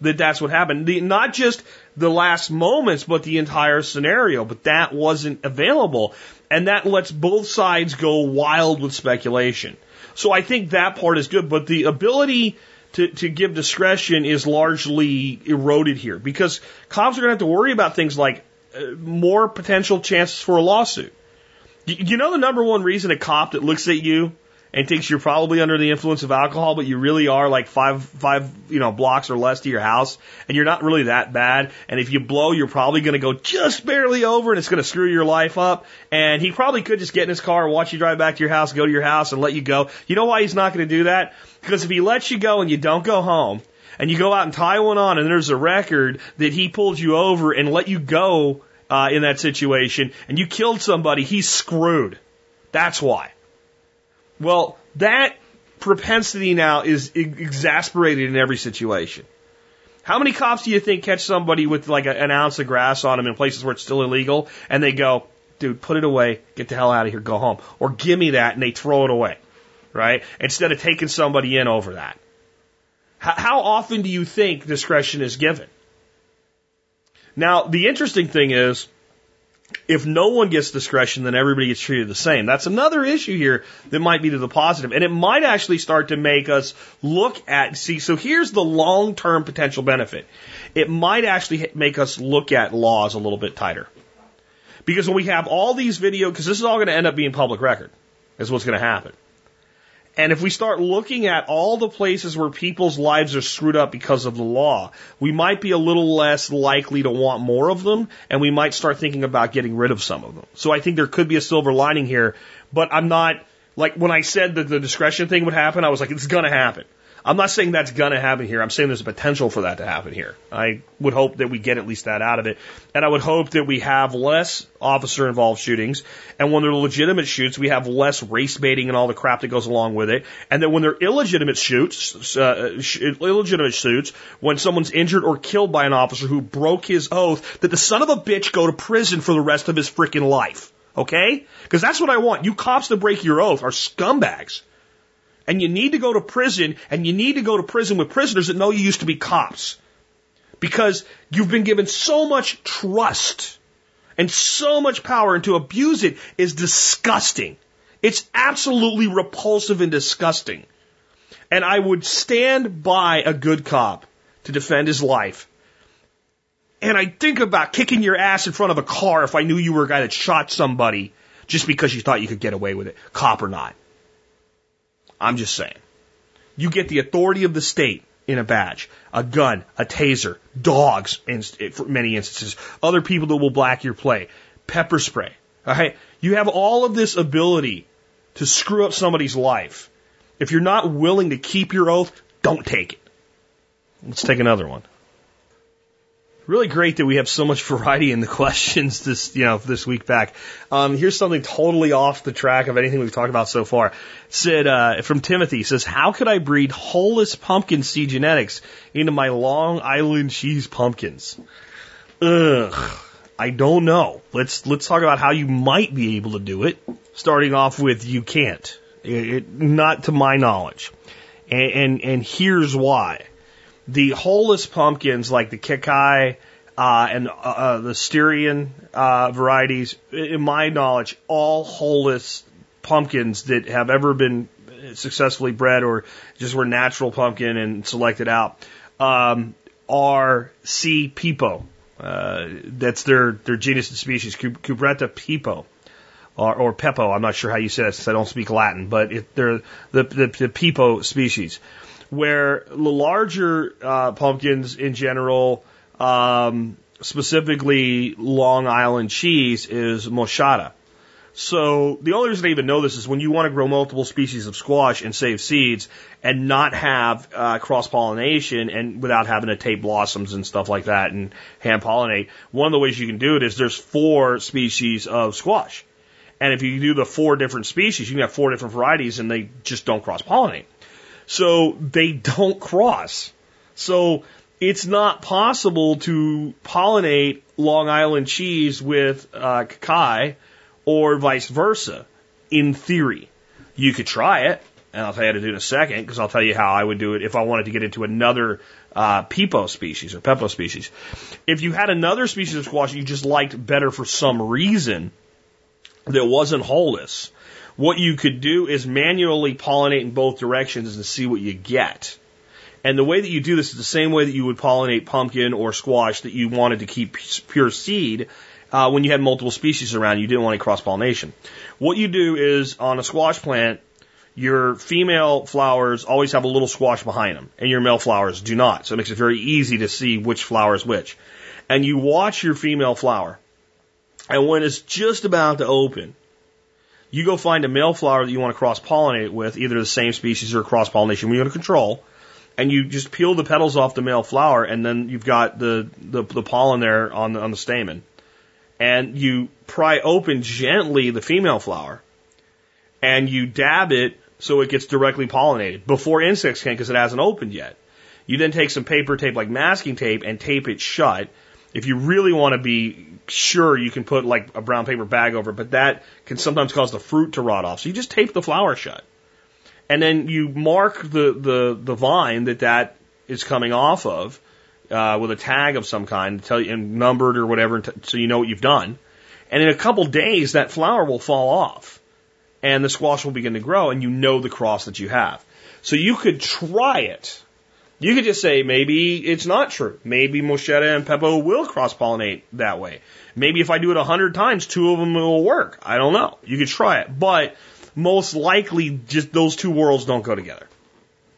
Speaker 2: that that's what happened. The, not just the last moments, but the entire scenario. But that wasn't available. And that lets both sides go wild with speculation. So I think that part is good, but the ability to, to give discretion is largely eroded here because cops are going to have to worry about things like uh, more potential chances for a lawsuit. You, you know the number one reason a cop that looks at you and thinks you're probably under the influence of alcohol, but you really are like five, five, you know, blocks or less to your house, and you're not really that bad. And if you blow, you're probably going to go just barely over, and it's going to screw your life up. And he probably could just get in his car, watch you drive back to your house, go to your house, and let you go. You know why he's not going to do that? Because if he lets you go and you don't go home, and you go out and tie one on, and there's a record that he pulled you over and let you go uh, in that situation, and you killed somebody, he's screwed. That's why. Well, that propensity now is exasperated in every situation. How many cops do you think catch somebody with like an ounce of grass on them in places where it's still illegal and they go, dude, put it away, get the hell out of here, go home. Or give me that and they throw it away, right? Instead of taking somebody in over that. How often do you think discretion is given? Now, the interesting thing is, if no one gets discretion, then everybody gets treated the same. That's another issue here that might be to the positive. And it might actually start to make us look at, see, so here's the long term potential benefit. It might actually make us look at laws a little bit tighter. Because when we have all these video, because this is all going to end up being public record, is what's going to happen. And if we start looking at all the places where people's lives are screwed up because of the law, we might be a little less likely to want more of them, and we might start thinking about getting rid of some of them. So I think there could be a silver lining here, but I'm not, like, when I said that the discretion thing would happen, I was like, it's gonna happen. I'm not saying that's going to happen here. I'm saying there's a potential for that to happen here. I would hope that we get at least that out of it. And I would hope that we have less officer involved shootings. And when they're legitimate shoots, we have less race baiting and all the crap that goes along with it. And then when they're illegitimate shoots, uh, illegitimate suits, when someone's injured or killed by an officer who broke his oath, that the son of a bitch go to prison for the rest of his freaking life. Okay? Because that's what I want. You cops that break your oath are scumbags. And you need to go to prison, and you need to go to prison with prisoners that know you used to be cops. Because you've been given so much trust and so much power, and to abuse it is disgusting. It's absolutely repulsive and disgusting. And I would stand by a good cop to defend his life. And I think about kicking your ass in front of a car if I knew you were a guy that shot somebody just because you thought you could get away with it, cop or not. I'm just saying. You get the authority of the state in a badge, a gun, a taser, dogs in for many instances, other people that will black your play, pepper spray. All right. You have all of this ability to screw up somebody's life. If you're not willing to keep your oath, don't take it. Let's take another one. Really great that we have so much variety in the questions this, you know, this week back. Um, here's something totally off the track of anything we've talked about so far. said, uh, from Timothy says, how could I breed holeless pumpkin seed genetics into my Long Island cheese pumpkins? Ugh. I don't know. Let's, let's talk about how you might be able to do it. Starting off with you can't. It, not to my knowledge. And, and, and here's why the holeless pumpkins like the Kakai uh, and uh, uh, the Styrian uh, varieties, in my knowledge, all holeless pumpkins that have ever been successfully bred or just were natural pumpkin and selected out um, are C. pepo. Uh, that's their, their genus and species, Cucurbita pepo. Or, or pepo, I'm not sure how you say it since I don't speak Latin, but it, they're the, the, the pepo species where the larger uh, pumpkins in general, um, specifically Long Island cheese, is moschata. So the only reason I even know this is when you want to grow multiple species of squash and save seeds and not have uh, cross pollination and without having to tape blossoms and stuff like that and hand pollinate. One of the ways you can do it is there's four species of squash. And if you do the four different species, you can have four different varieties and they just don't cross pollinate. So they don't cross. So it's not possible to pollinate Long Island cheese with uh, Kakai or vice versa in theory. You could try it, and I'll tell you how to do it in a second because I'll tell you how I would do it if I wanted to get into another uh, pepo species or pepo species. If you had another species of squash you just liked better for some reason that wasn't holeless, what you could do is manually pollinate in both directions and see what you get. And the way that you do this is the same way that you would pollinate pumpkin or squash that you wanted to keep pure seed uh, when you had multiple species around. You didn't want any cross pollination. What you do is on a squash plant, your female flowers always have a little squash behind them, and your male flowers do not. So it makes it very easy to see which flower is which. And you watch your female flower, and when it's just about to open, you go find a male flower that you want to cross pollinate with, either the same species or cross pollination we want to control, and you just peel the petals off the male flower, and then you've got the, the, the pollen there on the, on the stamen. And you pry open gently the female flower, and you dab it so it gets directly pollinated before insects can because it hasn't opened yet. You then take some paper tape like masking tape and tape it shut. If you really want to be sure you can put like a brown paper bag over it, but that can sometimes cause the fruit to rot off. So you just tape the flower shut. And then you mark the, the, the vine that that is coming off of, uh, with a tag of some kind, tell you, and numbered or whatever, so you know what you've done. And in a couple days, that flower will fall off and the squash will begin to grow and you know the cross that you have. So you could try it you could just say maybe it's not true. Maybe Moschata and Pepo will cross pollinate that way. Maybe if I do it a hundred times, two of them will work. I don't know. You could try it, but most likely just those two worlds don't go together.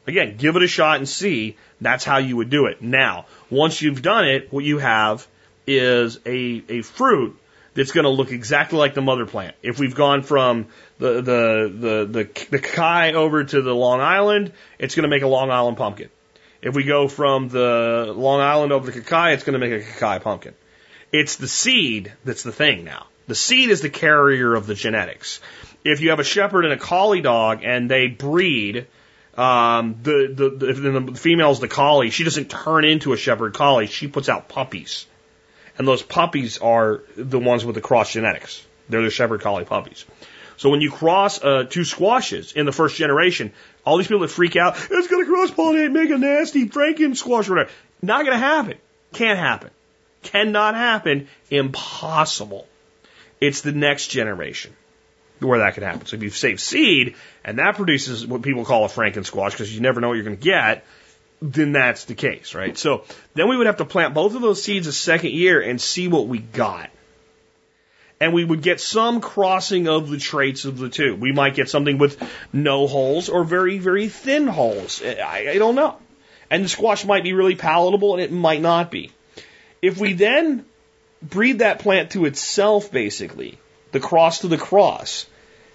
Speaker 2: Again, give it a shot and see. That's how you would do it. Now, once you've done it, what you have is a, a fruit that's going to look exactly like the mother plant. If we've gone from the, the, the, the, the Kai over to the Long Island, it's going to make a Long Island pumpkin. If we go from the Long Island over to Kakai, it's going to make a Kakai pumpkin. It's the seed that's the thing now. The seed is the carrier of the genetics. If you have a shepherd and a collie dog and they breed, um, the, the, the, the female's the collie, she doesn't turn into a shepherd collie, she puts out puppies. And those puppies are the ones with the cross genetics. They're the shepherd collie puppies. So when you cross uh, two squashes in the first generation, all these people that freak out, it's going to cross pollinate, make a nasty Franken squash or whatever. Not going to happen. Can't happen. Cannot happen. Impossible. It's the next generation where that can happen. So if you save seed and that produces what people call a Franken squash because you never know what you're going to get, then that's the case, right? So then we would have to plant both of those seeds a second year and see what we got and we would get some crossing of the traits of the two. We might get something with no holes or very, very thin holes. I, I don't know. And the squash might be really palatable and it might not be. If we then breed that plant to itself, basically, the cross to the cross,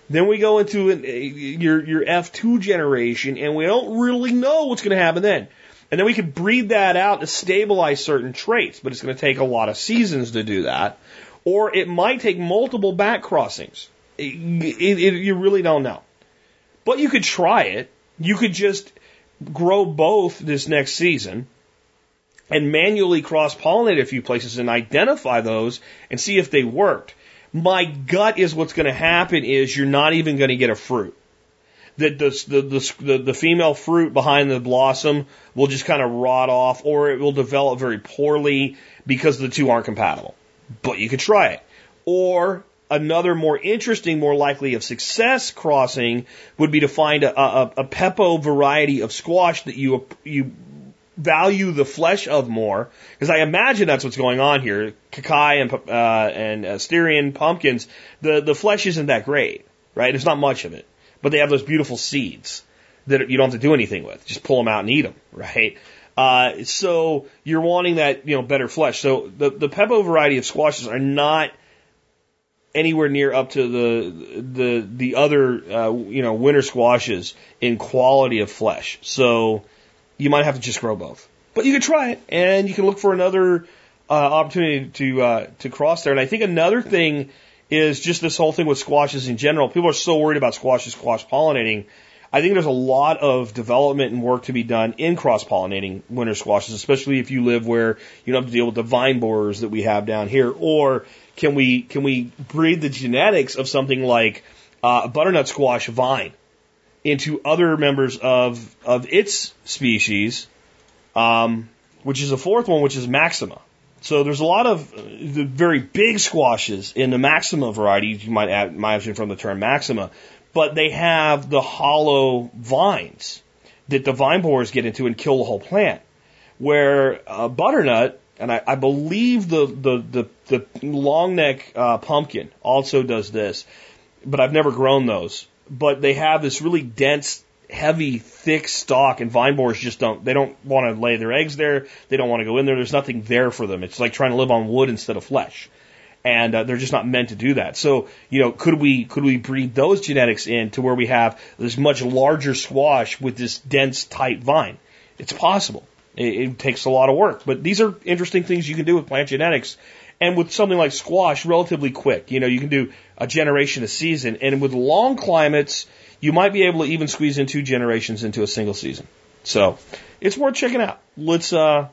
Speaker 2: then we go into an, your, your F2 generation and we don't really know what's going to happen then. And then we can breed that out to stabilize certain traits, but it's going to take a lot of seasons to do that. Or it might take multiple back crossings. It, it, it, you really don't know. But you could try it. You could just grow both this next season and manually cross pollinate a few places and identify those and see if they worked. My gut is what's going to happen is you're not even going to get a fruit. That the, the, the, the female fruit behind the blossom will just kind of rot off or it will develop very poorly because the two aren't compatible. But you could try it. Or another more interesting, more likely of success crossing would be to find a, a, a Pepo variety of squash that you, you value the flesh of more, because I imagine that's what's going on here. Kakai and uh, and uh, Styrian pumpkins, the the flesh isn't that great, right? There's not much of it, but they have those beautiful seeds that you don't have to do anything with. Just pull them out and eat them, right? Uh, so you're wanting that you know better flesh. So the the Pepo variety of squashes are not anywhere near up to the the the other uh, you know winter squashes in quality of flesh. So you might have to just grow both. But you can try it, and you can look for another uh, opportunity to uh, to cross there. And I think another thing is just this whole thing with squashes in general. People are so worried about squashes, squash pollinating. I think there's a lot of development and work to be done in cross pollinating winter squashes, especially if you live where you don't have to deal with the vine borers that we have down here. Or can we can we breed the genetics of something like uh, butternut squash vine? into other members of of its species, um, which is a fourth one, which is Maxima. So there's a lot of uh, the very big squashes in the Maxima variety. You might add, from the term Maxima, but they have the hollow vines that the vine borers get into and kill the whole plant. Where uh, butternut, and I, I believe the the the, the long neck uh, pumpkin also does this, but I've never grown those but they have this really dense, heavy, thick stalk, and vine borers just don't. They don't want to lay their eggs there. They don't want to go in there. There's nothing there for them. It's like trying to live on wood instead of flesh, and uh, they're just not meant to do that. So, you know, could we could we breed those genetics in to where we have this much larger squash with this dense, tight vine? It's possible. It, it takes a lot of work, but these are interesting things you can do with plant genetics and with something like squash, relatively quick. You know, you can do a generation a season, and with long climates, you might be able to even squeeze in two generations into a single season. So it's worth checking out. Let's uh,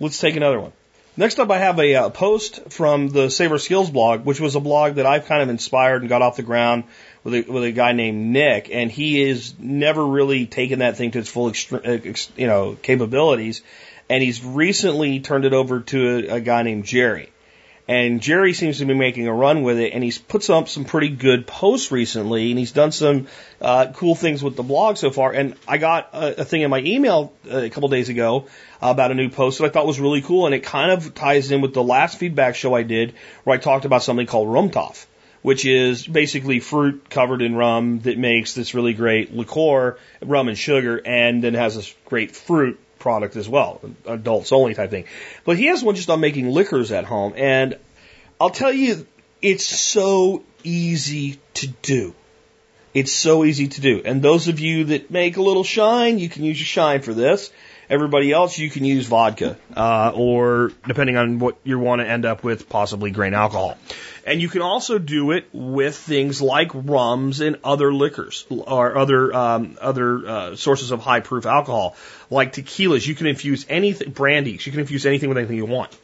Speaker 2: let's take another one. Next up, I have a, a uh, post from the Saber Skills blog, which was a blog that I've kind of inspired and got off the ground with a, with a guy named Nick, and he is never really taken that thing to its full, extre- you know, capabilities. And he's recently turned it over to a, a guy named Jerry. And Jerry seems to be making a run with it, and he's put up some pretty good posts recently, and he's done some uh, cool things with the blog so far. And I got a, a thing in my email uh, a couple days ago about a new post that I thought was really cool, and it kind of ties in with the last feedback show I did, where I talked about something called Rumtopf, which is basically fruit covered in rum that makes this really great liqueur, rum and sugar, and then has this great fruit product as well, adults only type thing. But he has one just on making liquors at home, and I'll tell you, it's so easy to do. It's so easy to do. And those of you that make a little shine, you can use your shine for this. Everybody else, you can use vodka, uh, or depending on what you want to end up with, possibly grain alcohol. And you can also do it with things like rums and other liquors or other um, other uh, sources of high proof alcohol, like tequilas. You can infuse anything, brandies. You can infuse anything with anything you want.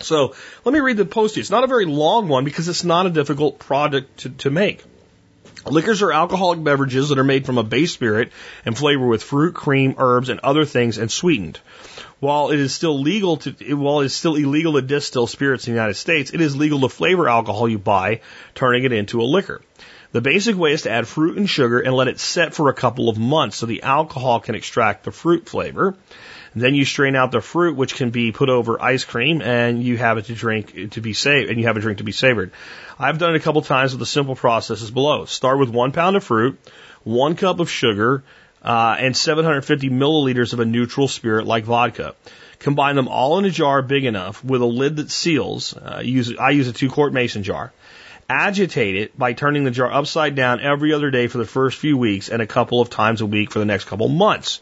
Speaker 2: So let me read the post. It's not a very long one because it's not a difficult product to, to make. Liquors are alcoholic beverages that are made from a base spirit and flavored with fruit, cream, herbs, and other things and sweetened. While it is still legal to, while it is still illegal to distill spirits in the United States, it is legal to flavor alcohol you buy, turning it into a liquor. The basic way is to add fruit and sugar and let it set for a couple of months so the alcohol can extract the fruit flavor. Then you strain out the fruit, which can be put over ice cream, and you have it to drink to be saved, and you have a drink to be savored. I've done it a couple times with the simple processes below. Start with one pound of fruit, one cup of sugar, uh, and 750 milliliters of a neutral spirit like vodka. Combine them all in a jar big enough with a lid that seals. Uh, use I use a two quart mason jar. Agitate it by turning the jar upside down every other day for the first few weeks and a couple of times a week for the next couple months.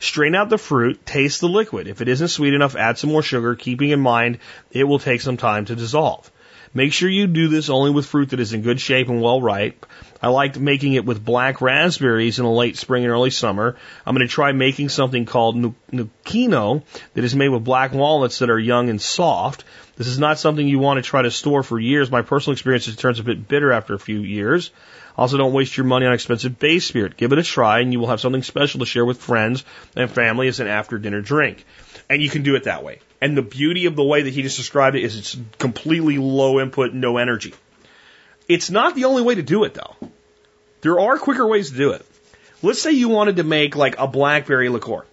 Speaker 2: Strain out the fruit, taste the liquid. If it isn't sweet enough, add some more sugar, keeping in mind it will take some time to dissolve. Make sure you do this only with fruit that is in good shape and well ripe. I liked making it with black raspberries in the late spring and early summer. I'm going to try making something called Nocino that is made with black walnuts that are young and soft. This is not something you want to try to store for years. My personal experience is it turns a bit bitter after a few years. Also, don't waste your money on expensive base spirit. Give it a try, and you will have something special to share with friends and family as an after dinner drink. And you can do it that way. And the beauty of the way that he just described it is it's completely low input, no energy. It's not the only way to do it, though. There are quicker ways to do it. Let's say you wanted to make like a blackberry liqueur.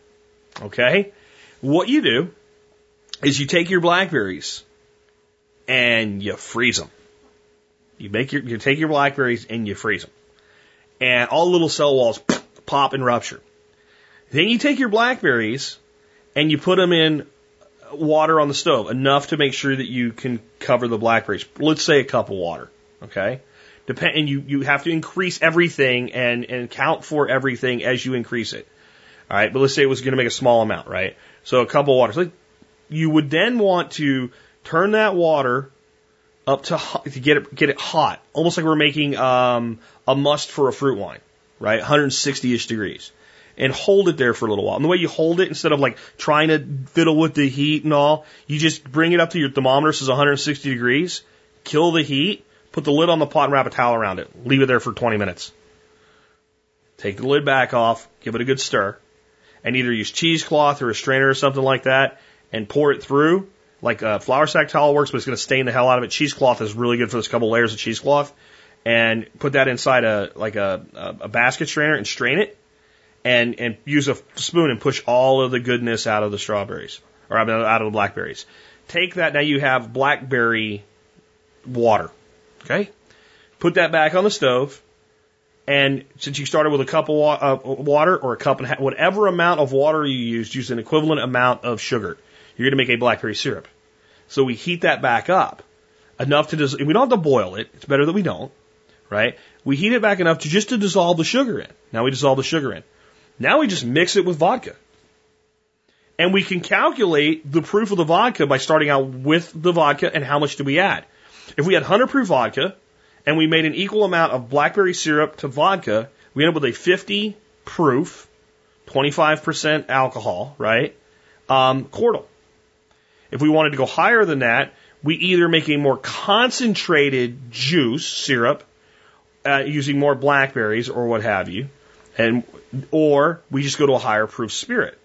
Speaker 2: Okay? What you do is you take your blackberries and you freeze them. You make your, you take your blackberries and you freeze them. And all little cell walls pop and rupture. Then you take your blackberries and you put them in water on the stove, enough to make sure that you can cover the blackberries. Let's say a cup of water. Okay? Depend, and you, you have to increase everything and, and count for everything as you increase it. All right, but let's say it was going to make a small amount, right? So a cup of water. So you would then want to turn that water up to to get it get it hot, almost like we're making um, a must for a fruit wine, right? 160ish degrees, and hold it there for a little while. And the way you hold it, instead of like trying to fiddle with the heat and all, you just bring it up to your thermometer says 160 degrees, kill the heat, put the lid on the pot and wrap a towel around it, leave it there for 20 minutes. Take the lid back off, give it a good stir, and either use cheesecloth or a strainer or something like that, and pour it through like a flour sack towel works, but it's going to stain the hell out of it. Cheesecloth is really good for this couple layers of cheesecloth. And put that inside a like a, a basket strainer and strain it, and and use a spoon and push all of the goodness out of the strawberries or out of the blackberries. Take that now you have blackberry water. Okay, put that back on the stove. And since you started with a cup of wa- uh, water or a cup and whatever amount of water you used, use an equivalent amount of sugar. You're going to make a blackberry syrup. So we heat that back up enough to, dis- we don't have to boil it. It's better that we don't, right? We heat it back enough to just to dissolve the sugar in. Now we dissolve the sugar in. Now we just mix it with vodka. And we can calculate the proof of the vodka by starting out with the vodka and how much do we add. If we had 100 proof vodka and we made an equal amount of blackberry syrup to vodka, we end up with a 50 proof, 25% alcohol, right? Um, Cordial. If we wanted to go higher than that, we either make a more concentrated juice syrup uh, using more blackberries or what have you, and or we just go to a higher proof spirit.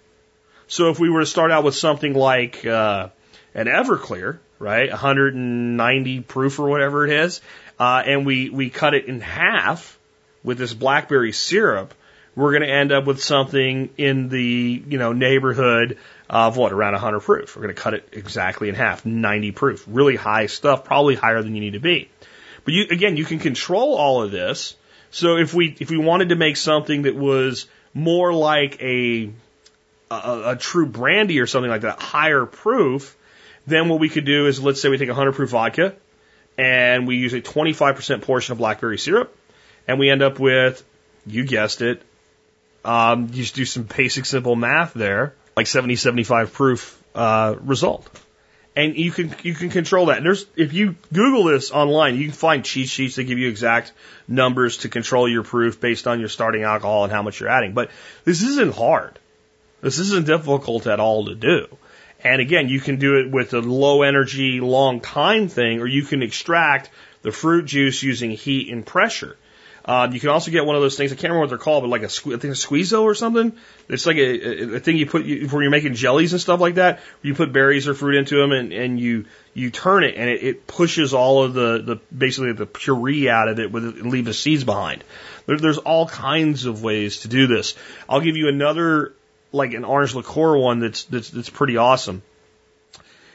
Speaker 2: So if we were to start out with something like uh, an Everclear, right, 190 proof or whatever it is, uh, and we we cut it in half with this blackberry syrup, we're going to end up with something in the you know neighborhood of what around 100 proof. We're going to cut it exactly in half, 90 proof, really high stuff, probably higher than you need to be. But you again, you can control all of this. So if we if we wanted to make something that was more like a a, a true brandy or something like that, higher proof, then what we could do is let's say we take 100 proof vodka and we use a 25% portion of blackberry syrup, and we end up with, you guessed it, um, you just do some basic simple math there, like 70, 75 proof uh, result. And you can you can control that. And there's if you Google this online, you can find cheat sheets that give you exact numbers to control your proof based on your starting alcohol and how much you're adding. But this isn't hard. This isn't difficult at all to do. And again, you can do it with a low energy, long time thing, or you can extract the fruit juice using heat and pressure. Um, you can also get one of those things. I can't remember what they're called, but like a, I think a squeezo or something. It's like a, a thing you put you, where you're making jellies and stuff like that. You put berries or fruit into them, and, and you you turn it, and it, it pushes all of the the basically the puree out of it with leave the seeds behind. There, there's all kinds of ways to do this. I'll give you another like an orange liqueur one that's that's that's pretty awesome.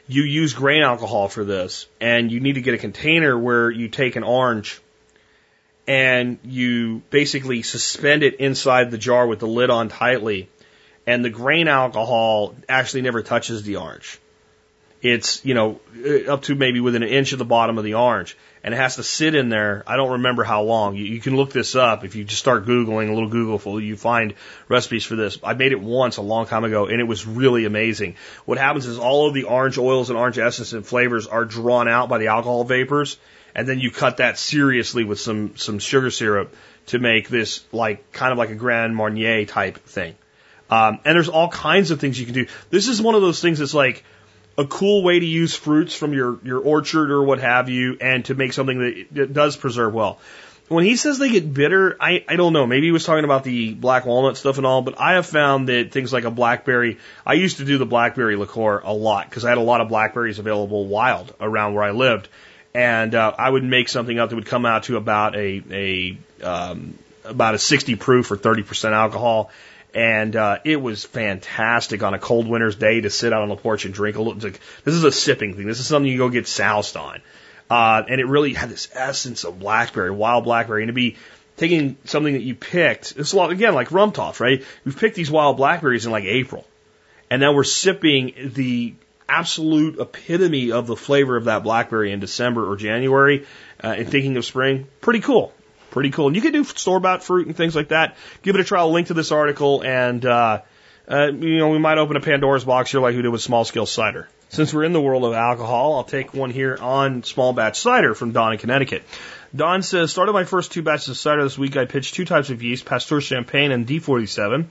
Speaker 2: You use grain alcohol for this, and you need to get a container where you take an orange and you basically suspend it inside the jar with the lid on tightly, and the grain alcohol actually never touches the orange. It's, you know, uh, up to maybe within an inch of the bottom of the orange. And it has to sit in there. I don't remember how long. You, you can look this up. If you just start Googling a little Googleful, you find recipes for this. I made it once a long time ago and it was really amazing. What happens is all of the orange oils and orange essence and flavors are drawn out by the alcohol vapors. And then you cut that seriously with some, some sugar syrup to make this like, kind of like a Grand Marnier type thing. Um, and there's all kinds of things you can do. This is one of those things that's like, a cool way to use fruits from your, your orchard or what have you and to make something that, that does preserve well. When he says they get bitter, I, I don't know. Maybe he was talking about the black walnut stuff and all, but I have found that things like a blackberry, I used to do the blackberry liqueur a lot because I had a lot of blackberries available wild around where I lived. And uh, I would make something up that would come out to about a, a um, about a 60 proof or 30% alcohol and uh, it was fantastic on a cold winter's day to sit out on the porch and drink a little. Like, this is a sipping thing. This is something you go get soused on, uh, and it really had this essence of blackberry, wild blackberry, and to be taking something that you picked. It's a lot again like rumtopf, right? We've picked these wild blackberries in like April, and now we're sipping the absolute epitome of the flavor of that blackberry in December or January, uh, and thinking of spring. Pretty cool. Pretty cool. And you can do store bought fruit and things like that. Give it a try. Link to this article and, uh, uh, you know, we might open a Pandora's box here like we did with small scale cider. Since we're in the world of alcohol, I'll take one here on small batch cider from Don in Connecticut. Don says, started my first two batches of cider this week. I pitched two types of yeast, Pasteur Champagne and D47.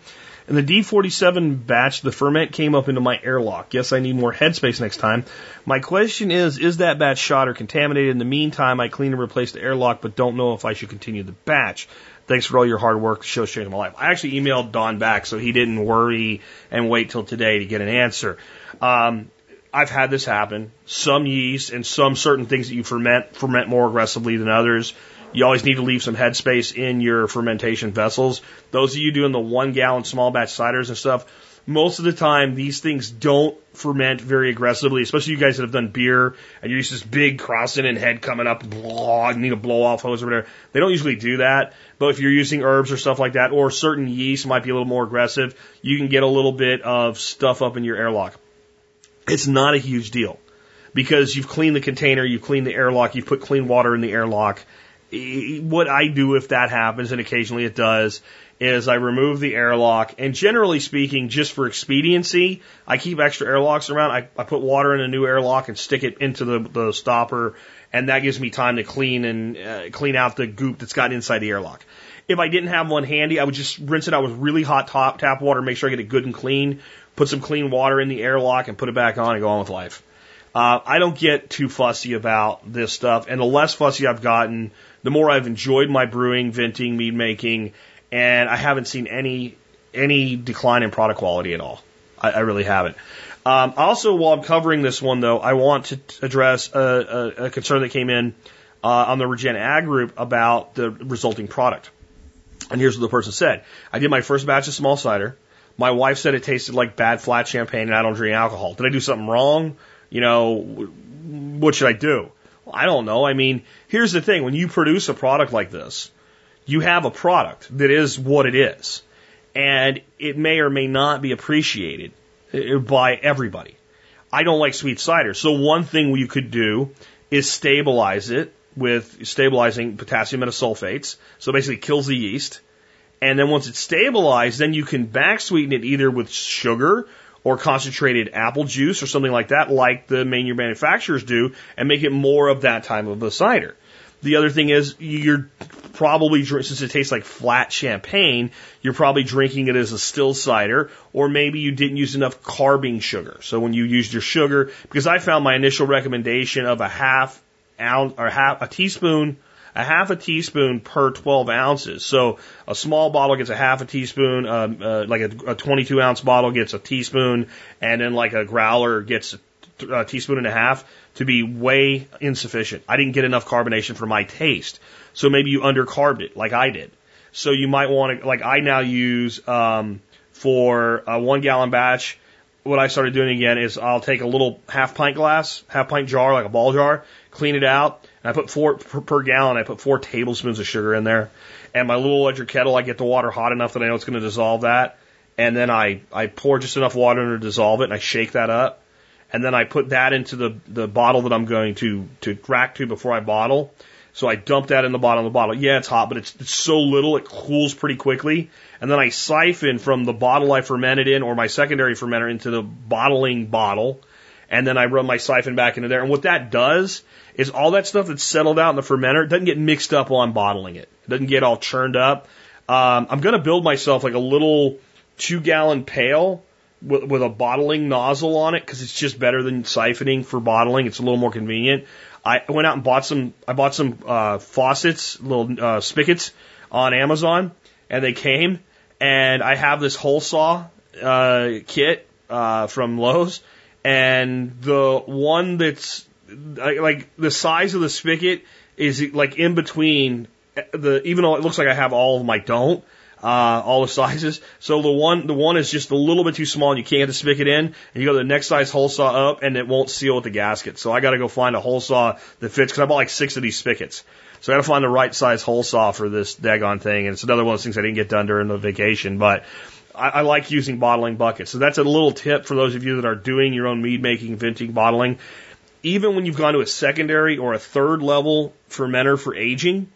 Speaker 2: In the D47 batch, the ferment came up into my airlock. Yes, I need more headspace next time. My question is, is that batch shot or contaminated? In the meantime, I clean and replace the airlock, but don't know if I should continue the batch. Thanks for all your hard work. The show's changed my life. I actually emailed Don back so he didn't worry and wait till today to get an answer. Um, I've had this happen. Some yeast and some certain things that you ferment ferment more aggressively than others. You always need to leave some headspace in your fermentation vessels. Those of you doing the one gallon small batch ciders and stuff, most of the time these things don't ferment very aggressively, especially you guys that have done beer and you're used to this big krausen and head coming up, blah, need a blow off hose or whatever. They don't usually do that. But if you're using herbs or stuff like that, or certain yeast might be a little more aggressive, you can get a little bit of stuff up in your airlock. It's not a huge deal because you've cleaned the container, you've cleaned the airlock, you've put clean water in the airlock, what I do if that happens, and occasionally it does, is I remove the airlock. And generally speaking, just for expediency, I keep extra airlocks around. I, I put water in a new airlock and stick it into the, the stopper, and that gives me time to clean and uh, clean out the goop that's got inside the airlock. If I didn't have one handy, I would just rinse it out with really hot top, tap water, make sure I get it good and clean, put some clean water in the airlock, and put it back on and go on with life. Uh, I don't get too fussy about this stuff, and the less fussy I've gotten, the more I've enjoyed my brewing, vinting, mead making, and I haven't seen any any decline in product quality at all. I, I really haven't. Um, also, while I'm covering this one, though, I want to address a, a, a concern that came in uh, on the Regen Ag group about the resulting product. And here's what the person said: I did my first batch of small cider. My wife said it tasted like bad flat champagne, and I don't drink alcohol. Did I do something wrong? You know, what should I do? I don't know. I mean, here's the thing. When you produce a product like this, you have a product that is what it is. And it may or may not be appreciated uh, by everybody. I don't like sweet cider. So one thing you could do is stabilize it with stabilizing potassium metasulfates. So basically kills the yeast. And then once it's stabilized, then you can back sweeten it either with sugar or concentrated apple juice or something like that, like the main manufacturers do, and make it more of that type of a cider. The other thing is you're probably since it tastes like flat champagne, you're probably drinking it as a still cider, or maybe you didn't use enough carbing sugar. So when you used your sugar, because I found my initial recommendation of a half ounce or half a teaspoon a half a teaspoon per 12 ounces. So a small bottle gets a half a teaspoon, um, uh, like a, a 22 ounce bottle gets a teaspoon, and then like a growler gets a, teaspoon and a half to be way insufficient. I didn't get enough carbonation for my taste. So maybe you undercarbed it like I did. So you might want to, like I now use, um, for a one gallon batch, what I started doing again is I'll take a little half pint glass, half pint jar, like a ball jar, clean it out, I put four per, per gallon. I put four tablespoons of sugar in there, and my little electric kettle. I get the water hot enough that I know it's going to dissolve that, and then I I pour just enough water in to dissolve it, and I shake that up, and then I put that into the the bottle that I'm going to to rack to before I bottle. So I dump that in the bottom of the bottle. Yeah, it's hot, but it's, it's so little it cools pretty quickly. And then I siphon from the bottle I fermented in or my secondary fermenter into the bottling bottle. And then I run my siphon back into there. And what that does is all that stuff that's settled out in the fermenter doesn't get mixed up while I'm bottling it. It doesn't get all churned up. Um, I'm going to build myself like a little two gallon pail with, with a bottling nozzle on it because it's just better than siphoning for bottling. It's a little more convenient. I went out and bought some. I bought some uh, faucets, little uh, spigots on Amazon, and they came. And I have this hole saw uh, kit uh, from Lowe's, and the one that's like the size of the spigot is like in between the. Even though it looks like I have all of them, I don't uh, all the sizes. So the one, the one is just a little bit too small and you can't get the spigot in. And you go to the next size hole saw up and it won't seal with the gasket. So I got to go find a hole saw that fits because I bought like six of these spigots. So I got to find the right size hole saw for this daggone thing. And it's another one of those things I didn't get done during the vacation, but I, I like using bottling buckets. So that's a little tip for those of you that are doing your own mead making, vinting, bottling. Even when you've gone to a secondary or a third level fermenter for aging,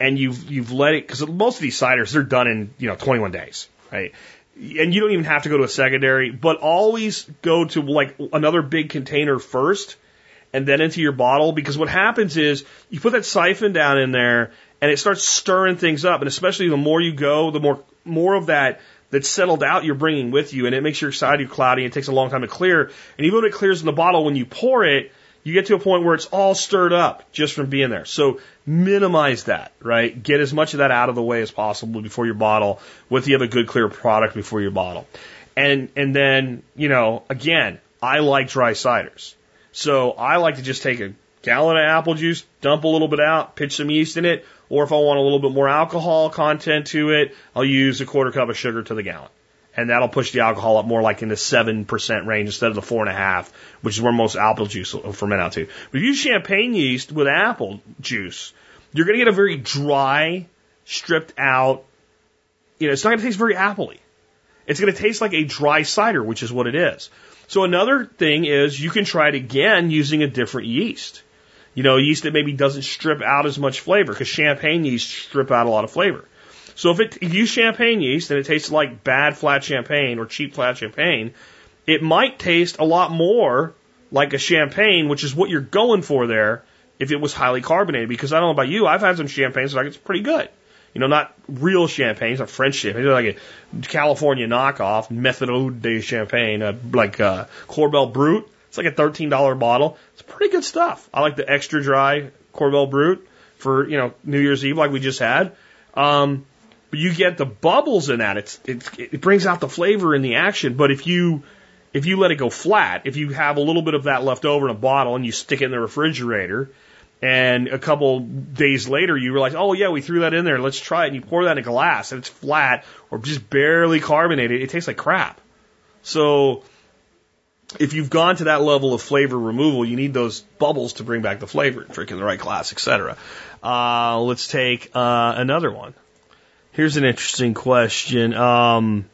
Speaker 2: and you've you've let it because most of these ciders they're done in you know 21 days, right? And you don't even have to go to a secondary, but always go to like another big container first and then into your bottle because what happens is you put that siphon down in there and it starts stirring things up and especially the more you go, the more more of that that's settled out you're bringing with you and it makes your cider cloudy and it takes a long time to clear. And even when it clears in the bottle, when you pour it, you get to a point where it's all stirred up just from being there. So minimize that, right? Get as much of that out of the way as possible before your bottle with you have a good clear product before your bottle. And, and then, you know, again, I like dry ciders. So I like to just take a gallon of apple juice, dump a little bit out, pitch some yeast in it, or if I want a little bit more alcohol content to it, I'll use a quarter cup of sugar to the gallon and that'll push the alcohol up more like in the seven percent range instead of the four and a half, which is where most apple juice will ferment out to. But if you use champagne yeast with apple juice, you're going to get a very dry, stripped out. You know, it's not going to taste very appley. It's going to taste like a dry cider, which is what it is. So another thing is you can try it again using a different yeast. You know, yeast that maybe doesn't strip out as much flavor because champagne yeast strip out a lot of flavor. So if it if you use champagne yeast and it tastes like bad flat champagne or cheap flat champagne, it might taste a lot more like a champagne, which is what you're going for there if it was highly carbonated. Because I don't know about you, I've had some champagnes that I like it's pretty good. You know, not real champagnes, not French champagne, they're like a California knockoff, Methode de Champagne, uh, like uh, Corbel Brut. It's like a $13 bottle. It's pretty good stuff. I like the extra dry Corbel Brut for, you know, New Year's Eve like we just had. Um, but you get the bubbles in that. It's, it's it brings out the flavor in the action. But if you if you let it go flat, if you have a little bit of that left over in a bottle and you stick it in the refrigerator, and a couple days later you realize, oh yeah, we threw that in there. Let's try it. And you pour that in a glass and it's flat or just barely carbonated. It tastes like crap. So if you've gone to that level of flavor removal, you need those bubbles to bring back the flavor, drinking the right glass, etc. Uh, let's take uh, another one. Here's an interesting question. Um,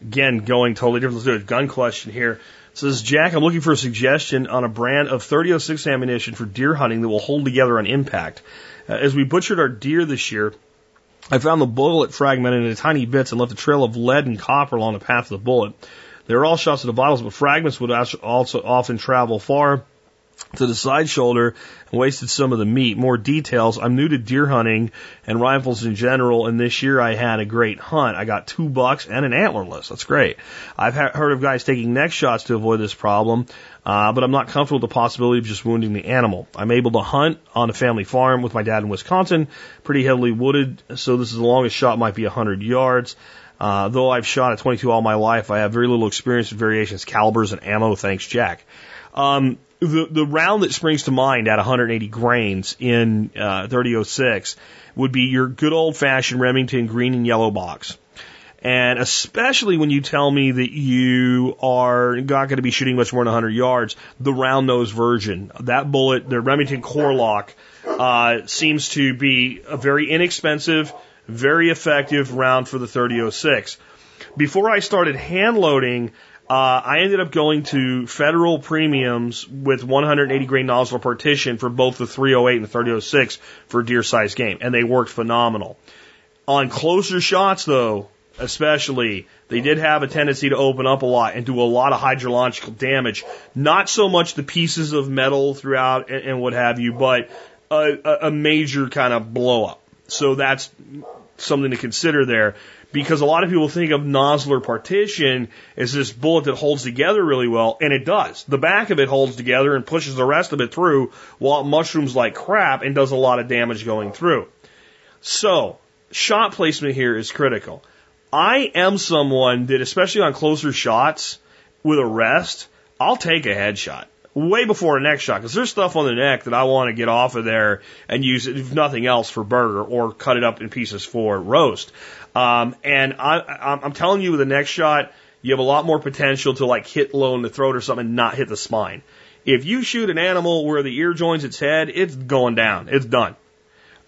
Speaker 2: again, going totally different. Let's do a gun question here. It says, Jack, I'm looking for a suggestion on a brand of 3006 ammunition for deer hunting that will hold together on impact. Uh, as we butchered our deer this year, I found the bullet fragmented into tiny bits and left a trail of lead and copper along the path of the bullet. They were all shots at the bottles, but fragments would also often travel far to the side shoulder and wasted some of the meat. More details. I'm new to deer hunting and rifles in general, and this year I had a great hunt. I got two bucks and an antlerless. That's great. I've heard of guys taking neck shots to avoid this problem, uh, but I'm not comfortable with the possibility of just wounding the animal. I'm able to hunt on a family farm with my dad in Wisconsin, pretty heavily wooded, so this is the longest shot might be 100 yards. Uh, though I've shot at 22 all my life, I have very little experience with variations, calibers, and ammo. Thanks, Jack. Um, the, the round that springs to mind at 180 grains in uh, 3006 would be your good old fashioned Remington green and yellow box. And especially when you tell me that you are not going to be shooting much more than 100 yards, the round nose version, that bullet, the Remington Core-Lokt, uh, seems to be a very inexpensive, very effective round for the 3006. Before I started hand loading, uh, I ended up going to federal premiums with 180 grain Nosler partition for both the 308 and the 3006 for deer size game, and they worked phenomenal. On closer shots, though, especially, they did have a tendency to open up a lot and do a lot of hydrological damage. Not so much the pieces of metal throughout and, and what have you, but a, a major kind of blow up. So that's something to consider there because a lot of people think of Nosler partition as this bullet that holds together really well, and it does. The back of it holds together and pushes the rest of it through while it mushrooms like crap and does a lot of damage going through. So, shot placement here is critical. I am someone that, especially on closer shots with a rest, I'll take a headshot way before a neck shot because there's stuff on the neck that I want to get off of there and use if nothing else, for burger or cut it up in pieces for roast. Um, and I, I'm telling you, with the neck shot, you have a lot more potential to like hit low in the throat or something and not hit the spine. If you shoot an animal where the ear joins its head, it's going down. It's done.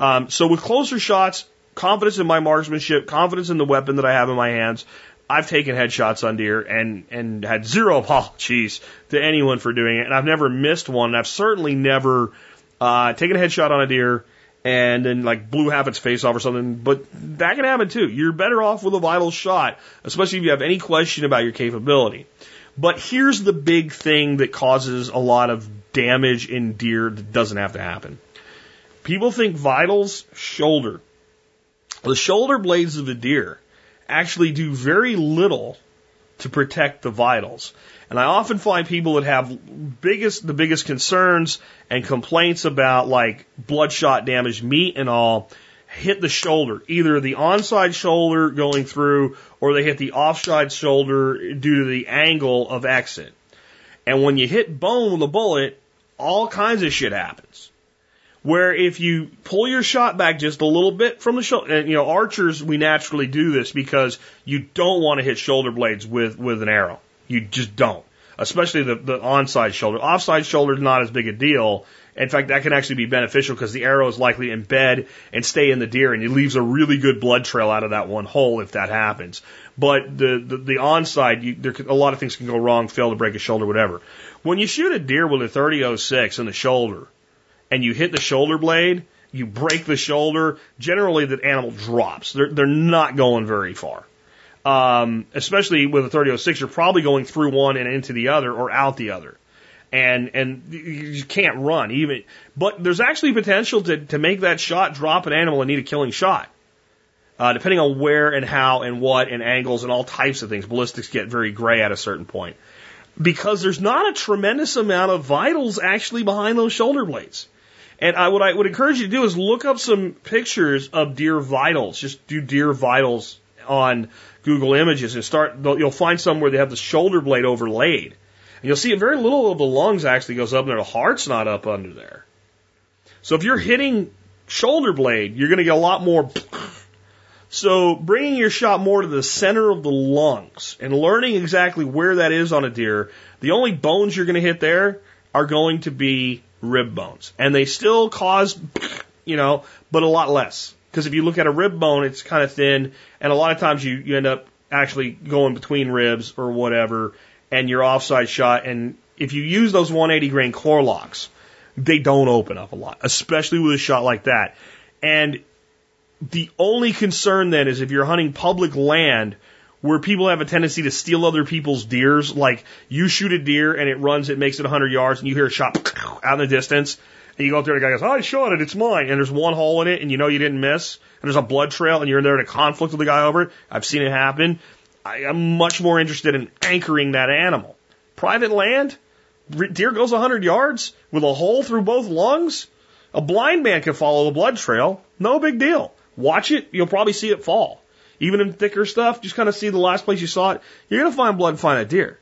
Speaker 2: Um, so with closer shots, confidence in my marksmanship, confidence in the weapon that I have in my hands. I've taken headshots on deer and and had zero apologies to anyone for doing it, and I've never missed one. And I've certainly never uh, taken a headshot on a deer and then like blew half its face off or something. But that can happen too. You're better off with a vital shot, especially if you have any question about your capability. But here's the big thing that causes a lot of damage in deer that doesn't have to happen. People think vitals, shoulder. The shoulder blades of the deer actually do very little to protect the vitals. And I often find people that have biggest the biggest concerns and complaints about like bloodshot damaged meat and all hit the shoulder, either the onside shoulder going through or they hit the offside shoulder due to the angle of exit. And when you hit bone with a bullet, all kinds of shit happens where if you pull your shot back just a little bit from the shoulder, and you know, archers, we naturally do this because you don't want to hit shoulder blades with, with an arrow. You just don't. Especially the, the onside shoulder. Offside shoulder is not as big a deal. In fact, that can actually be beneficial because the arrow is likely to embed and stay in the deer and it leaves a really good blood trail out of that one hole if that happens. But the, the, the onside, you, there a lot of things can go wrong, fail to break a shoulder, whatever. When you shoot a deer with a 3006 in the shoulder, and you hit the shoulder blade, you break the shoulder, generally the animal drops. They're, they're not going very far. Um, especially with a 3006, you're probably going through one and into the other or out the other. And, and you can't run even, but there's actually potential to, to make that shot drop an animal and need a killing shot. Uh, depending on where and how and what and angles and all types of things. Ballistics get very gray at a certain point. Because there's not a tremendous amount of vitals actually behind those shoulder blades. And I, what I would encourage you to do is look up some pictures of deer vitals. Just do deer vitals on Google Images and start. You'll find some where they have the shoulder blade overlaid, and you'll see very little of the lungs actually goes up there. The heart's not up under there. So if you're hitting shoulder blade, you're going to get a lot more. So bringing your shot more to the center of the lungs and learning exactly where that is on a deer, the only bones you're going to hit there are going to be rib bones. And they still cause, you know, but a lot less. Because if you look at a rib bone, it's kind of thin, and a lot of times you, you end up actually going between ribs or whatever, and your offside shot. And if you use those 180 grain Core-Lokts, they don't open up a lot, especially with a shot like that. And the only concern then is if you're hunting public land where people have a tendency to steal other people's deers. Like you shoot a deer and it runs, it makes it 100 yards, and you hear a shot out in the distance. And you go up there, and the guy goes, I shot it, it's mine. And there's one hole in it, and you know you didn't miss. And there's a blood trail, and you're in there in a conflict with the guy over it. I've seen it happen. I, I'm much more interested in anchoring that animal. Private land, deer goes 100 yards with a hole through both lungs. A blind man can follow the blood trail. No big deal. Watch it, you'll probably see it fall. Even in thicker stuff, just kind of see the last place you saw it, you're going to find blood and find a deer.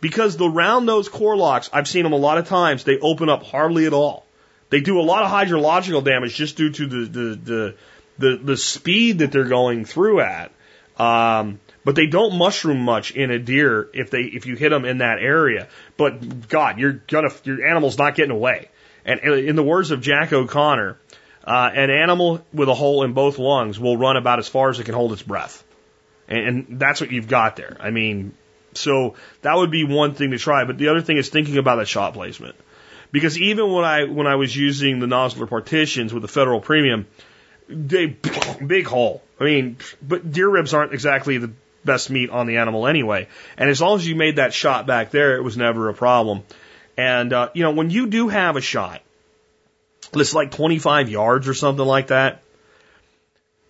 Speaker 2: Because the round nose Core-Lokts, I've seen them a lot of times, they open up hardly at all. They do a lot of hydrological damage just due to the, the, the, the, the speed that they're going through at. Um, but they don't mushroom much in a deer if they if you hit them in that area. But God, you're gonna your animal's not getting away. And in the words of Jack O'Connor, uh, an animal with a hole in both lungs will run about as far as it can hold its breath, and, and that's what you've got there. I mean, so that would be one thing to try. But the other thing is thinking about that shot placement, because even when I when I was using the Nosler partitions with the federal premium, they big hole. I mean, but deer ribs aren't exactly the best meat on the animal anyway. And as long as you made that shot back there, it was never a problem. And, uh, you know, when you do have a shot that's like 25 yards or something like that,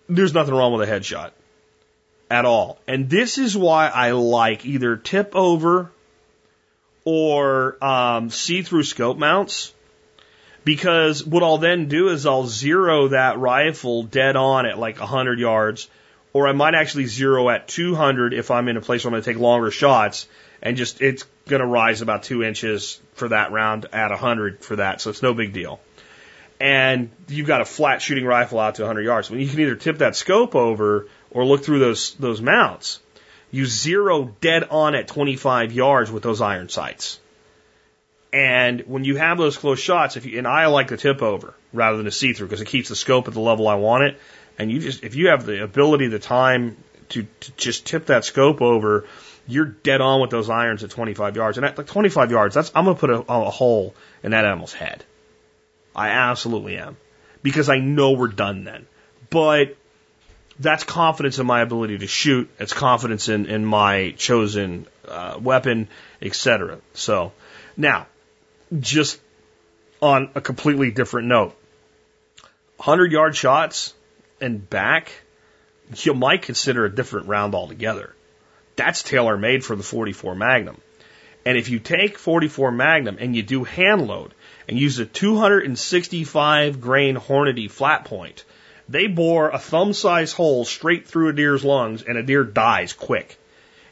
Speaker 2: there's nothing wrong with a headshot at all. And this is why I like either tip over or um, see through scope mounts. Because what I'll then do is I'll zero that rifle dead on at like 100 yards or I might actually zero at 200 if I'm in a place where I'm going to take longer shots and just it's going to rise about two inches for that round at 100 for that, so it's no big deal. And you've got a flat shooting rifle out to 100 yards. When you can either tip that scope over or look through those those mounts, you zero dead on at 25 yards with those iron sights. And when you have those close shots, if you, and I like the tip over rather than a see through because it keeps the scope at the level I want it. And you just, if you have the ability, the time to, to just tip that scope over, you're dead on with those irons at 25 yards. And at like 25 yards, that's, I'm to put a, a hole in that animal's head. I absolutely am. Because I know we're done then. But that's confidence in my ability to shoot. It's confidence in, in my chosen uh, weapon, etc. So now, just on a completely different note, 100 yard shots, and back, you might consider a different round altogether. That's tailor made for the 44 Magnum. And if you take 44 Magnum and you do hand load and use a 265 grain Hornady flat point, they bore a thumb size hole straight through a deer's lungs and a deer dies quick.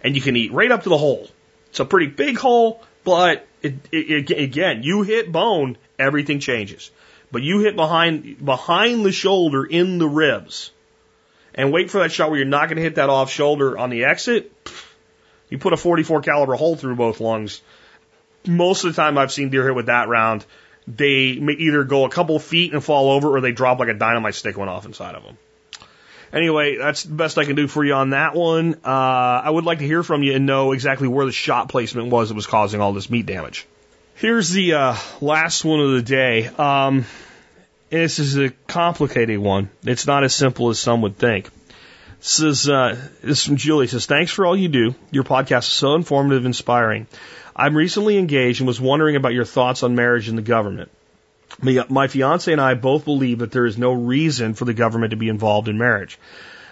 Speaker 2: And you can eat right up to the hole. It's a pretty big hole, but it, it, it, again, you hit bone, everything changes but you hit behind behind the shoulder in the ribs, and wait for that shot where you're not going to hit that off shoulder on the exit. You put a 44 caliber hole through both lungs. Most of the time I've seen deer hit with that round, they may either go a couple feet and fall over, or they drop like a dynamite stick went off inside of them. Anyway, that's the best I can do for you on that one. Uh, I would like to hear from you and know exactly where the shot placement was that was causing all this meat damage. Here's the uh, last one of the day. Um, this is a complicated one. It's not as simple as some would think. This is, uh, this is from Julie. It says, Thanks for all you do. Your podcast is so informative and inspiring. I'm recently engaged and was wondering about your thoughts on marriage and the government. My, fiance and I both believe that there is no reason for the government to be involved in marriage.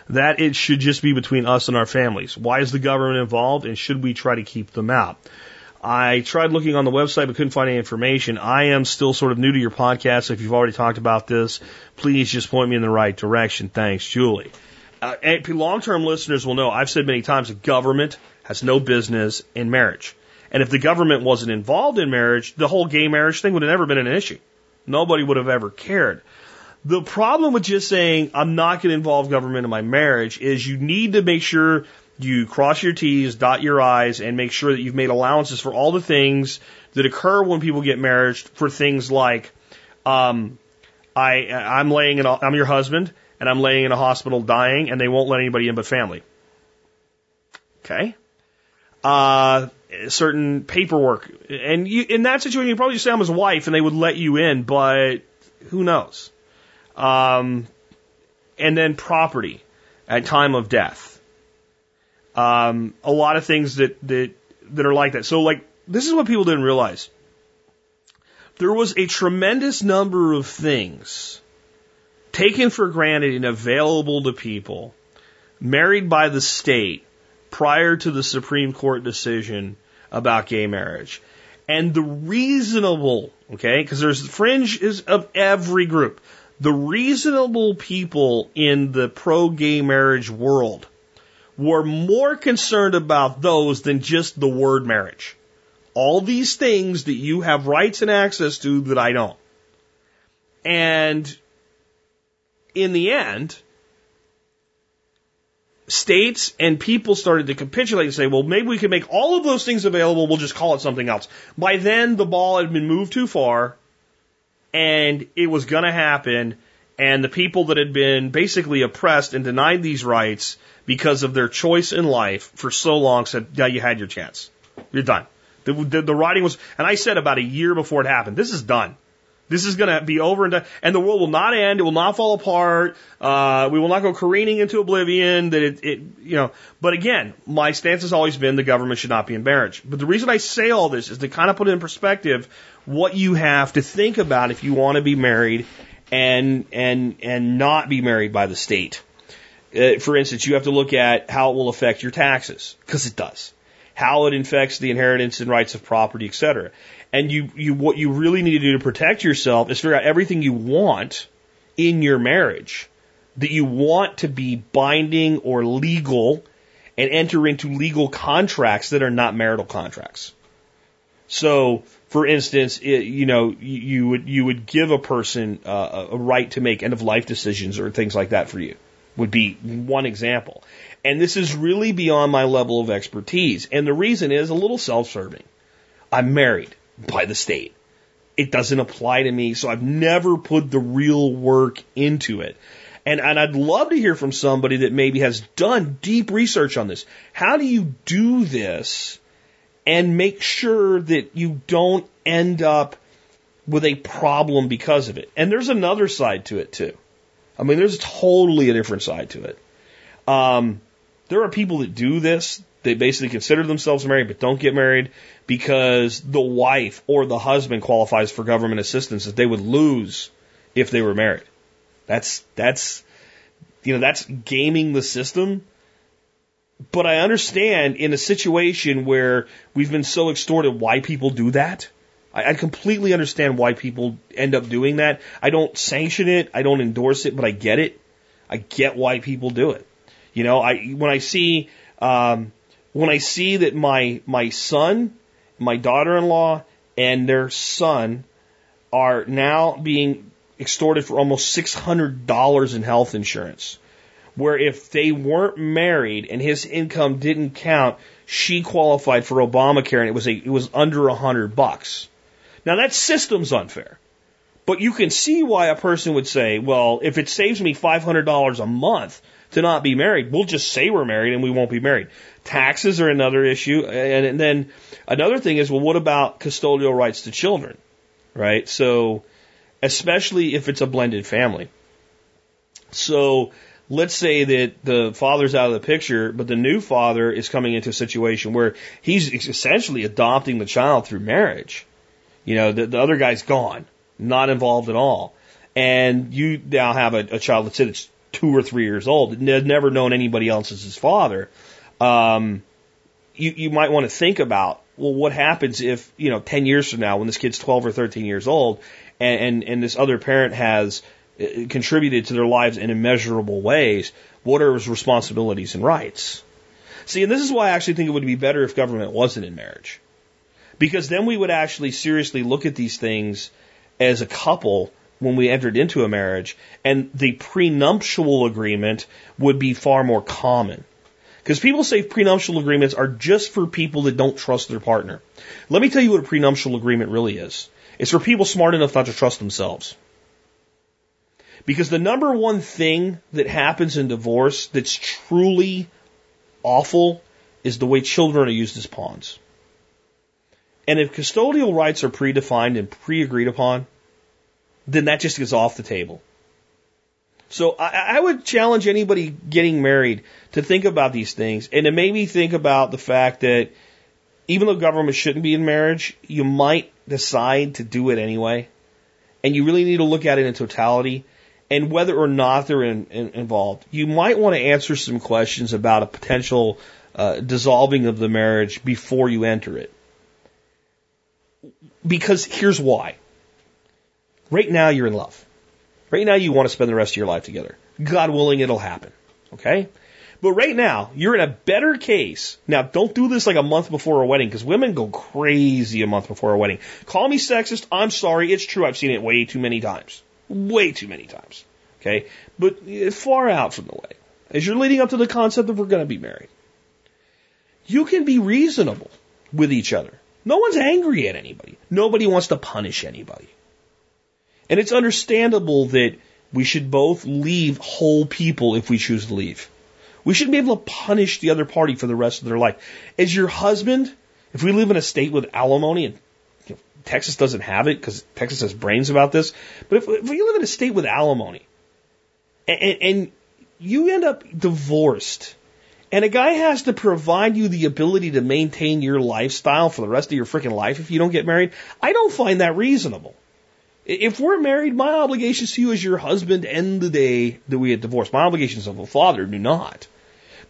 Speaker 2: That it should just be between us and our families. Why is the government involved and should we try to keep them out? I tried looking on the website but couldn't find any information. I am still sort of new to your podcast. So if you've already talked about this, please just point me in the right direction. Thanks, Julie. Uh, long-term listeners will know I've said many times the government has no business in marriage. And if the government wasn't involved in marriage, the whole gay marriage thing would have never been an issue. Nobody would have ever cared. The problem with just saying I'm not going to involve government in my marriage is you need to make sure you cross your T's, dot your I's, and make sure that you've made allowances for all the things that occur when people get married for things like, um, I, I'm laying in, a, I'm your husband, and I'm laying in a hospital dying, and they won't let anybody in but family. Okay? Uh, certain paperwork. And you, in that situation, you probably just say I'm his wife, and they would let you in, but who knows? Um, and then property at time of death. Um, a lot of things that, that, that are like that. So like, this is what people didn't realize. There was a tremendous number of things taken for granted and available to people married by the state prior to the Supreme Court decision about gay marriage. And the reasonable, okay, because there's fringe is of every group. The reasonable people in the pro gay marriage world were more concerned about those than just the word marriage. All these things that you have rights and access to that I don't. And in the end, states and people started to capitulate and say, well, maybe we can make all of those things available. We'll just call it something else. By then, the ball had been moved too far and it was going to happen. And the people that had been basically oppressed and denied these rights because of their choice in life for so long said, yeah, you had your chance. You're done. The, the, the writing was, and I said about a year before it happened, this is done. This is going to be over and done, and the world will not end. It will not fall apart. Uh, we will not go careening into oblivion. That it, it, you know. But again, my stance has always been the government should not be in marriage. But the reason I say all this is to kind of put in perspective what you have to think about if you want to be married and and and not be married by the state. Uh, for instance, you have to look at how it will affect your taxes because it does. How it affects the inheritance and rights of property, et cetera. And you, you, what you really need to do to protect yourself is figure out everything you want in your marriage that you want to be binding or legal and enter into legal contracts that are not marital contracts. So, for instance, it, you know, you would you would give a person uh, a right to make end of life decisions or things like that for you. Would be one example. And this is really beyond my level of expertise. And the reason is a little self-serving. I'm married by the state. It doesn't apply to me, so I've never put the real work into it. And, and I'd love to hear from somebody that maybe has done deep research on this. How do you do this and make sure that you don't end up with a problem because of it? And there's another side to it too. I mean, there's totally a different side to it. Um, there are people that do this. They basically consider themselves married but don't get married because the wife or the husband qualifies for government assistance that they would lose if they were married. That's that's you know that's gaming the system. But I understand in a situation where we've been so extorted why people do that. I, I completely understand why people end up doing that. I don't sanction it, I don't endorse it, but I get it. I get why people do it. You know, I when I see um, when I see that my my son my daughter in law and their son are now being extorted for almost $600 in health insurance. Where if they weren't married and his income didn't count, she qualified for Obamacare and it was a, it was under a hundred bucks. Now that system's unfair. But you can see why a person would say, well, if it saves me $500 a month to not be married, we'll just say we're married and we won't be married. Taxes are another issue. And, and then another thing is, well, what about custodial rights to children? Right? So, especially if it's a blended family. So, let's say that the father's out of the picture, but the new father is coming into a situation where he's essentially adopting the child through marriage. You know, the, the other guy's gone, not involved at all. And you now have a, a child, let's say it's two or three years old, had never known anybody else as his father um, you, you might want to think about, well, what happens if, you know, 10 years from now when this kid's 12 or 13 years old and, and, and this other parent has uh, contributed to their lives in immeasurable ways, what are his responsibilities and rights? See, and this is why I actually think it would be better if government wasn't in marriage. Because then we would actually seriously look at these things as a couple when we entered into a marriage, and the prenuptial agreement would be far more common. Because people say prenuptial agreements are just for people that don't trust their partner. Let me tell you what a prenuptial agreement really is. It's for people smart enough not to trust themselves. Because the number one thing that happens in divorce that's truly awful is the way children are used as pawns. And if custodial rights are predefined and pre agreed upon, then that just gets off the table. So I, I would challenge anybody getting married to think about these things and to maybe think about the fact that even though government shouldn't be in marriage, you might decide to do it anyway. And you really need to look at it in totality and whether or not they're in, in, involved. You might want to answer some questions about a potential uh, dissolving of the marriage before you enter it. Because here's why. Right now you're in love. Right now, you want to spend the rest of your life together. God willing, it'll happen. Okay? But right now, you're in a better case. Now, don't do this like a month before a wedding because women go crazy a month before a wedding. Call me sexist. I'm sorry. It's true. I've seen it way too many times. Way too many times. Okay? But eh, far out from the way. as you're leading up to the concept that we're going to be married, you can be reasonable with each other. No one's angry at anybody. Nobody wants to punish anybody. And it's understandable that we should both leave whole people if we choose to leave. We shouldn't be able to punish the other party for the rest of their life. As your husband, if we live in a state with alimony, and you know, Texas doesn't have it because Texas has brains about this, but if, if we live in a state with alimony, and, and you end up divorced, and a guy has to provide you the ability to maintain your lifestyle for the rest of your freaking life if you don't get married, I don't find that reasonable. If we're married, my obligations to you as your husband end the day that we get divorced. My obligations of a father do not.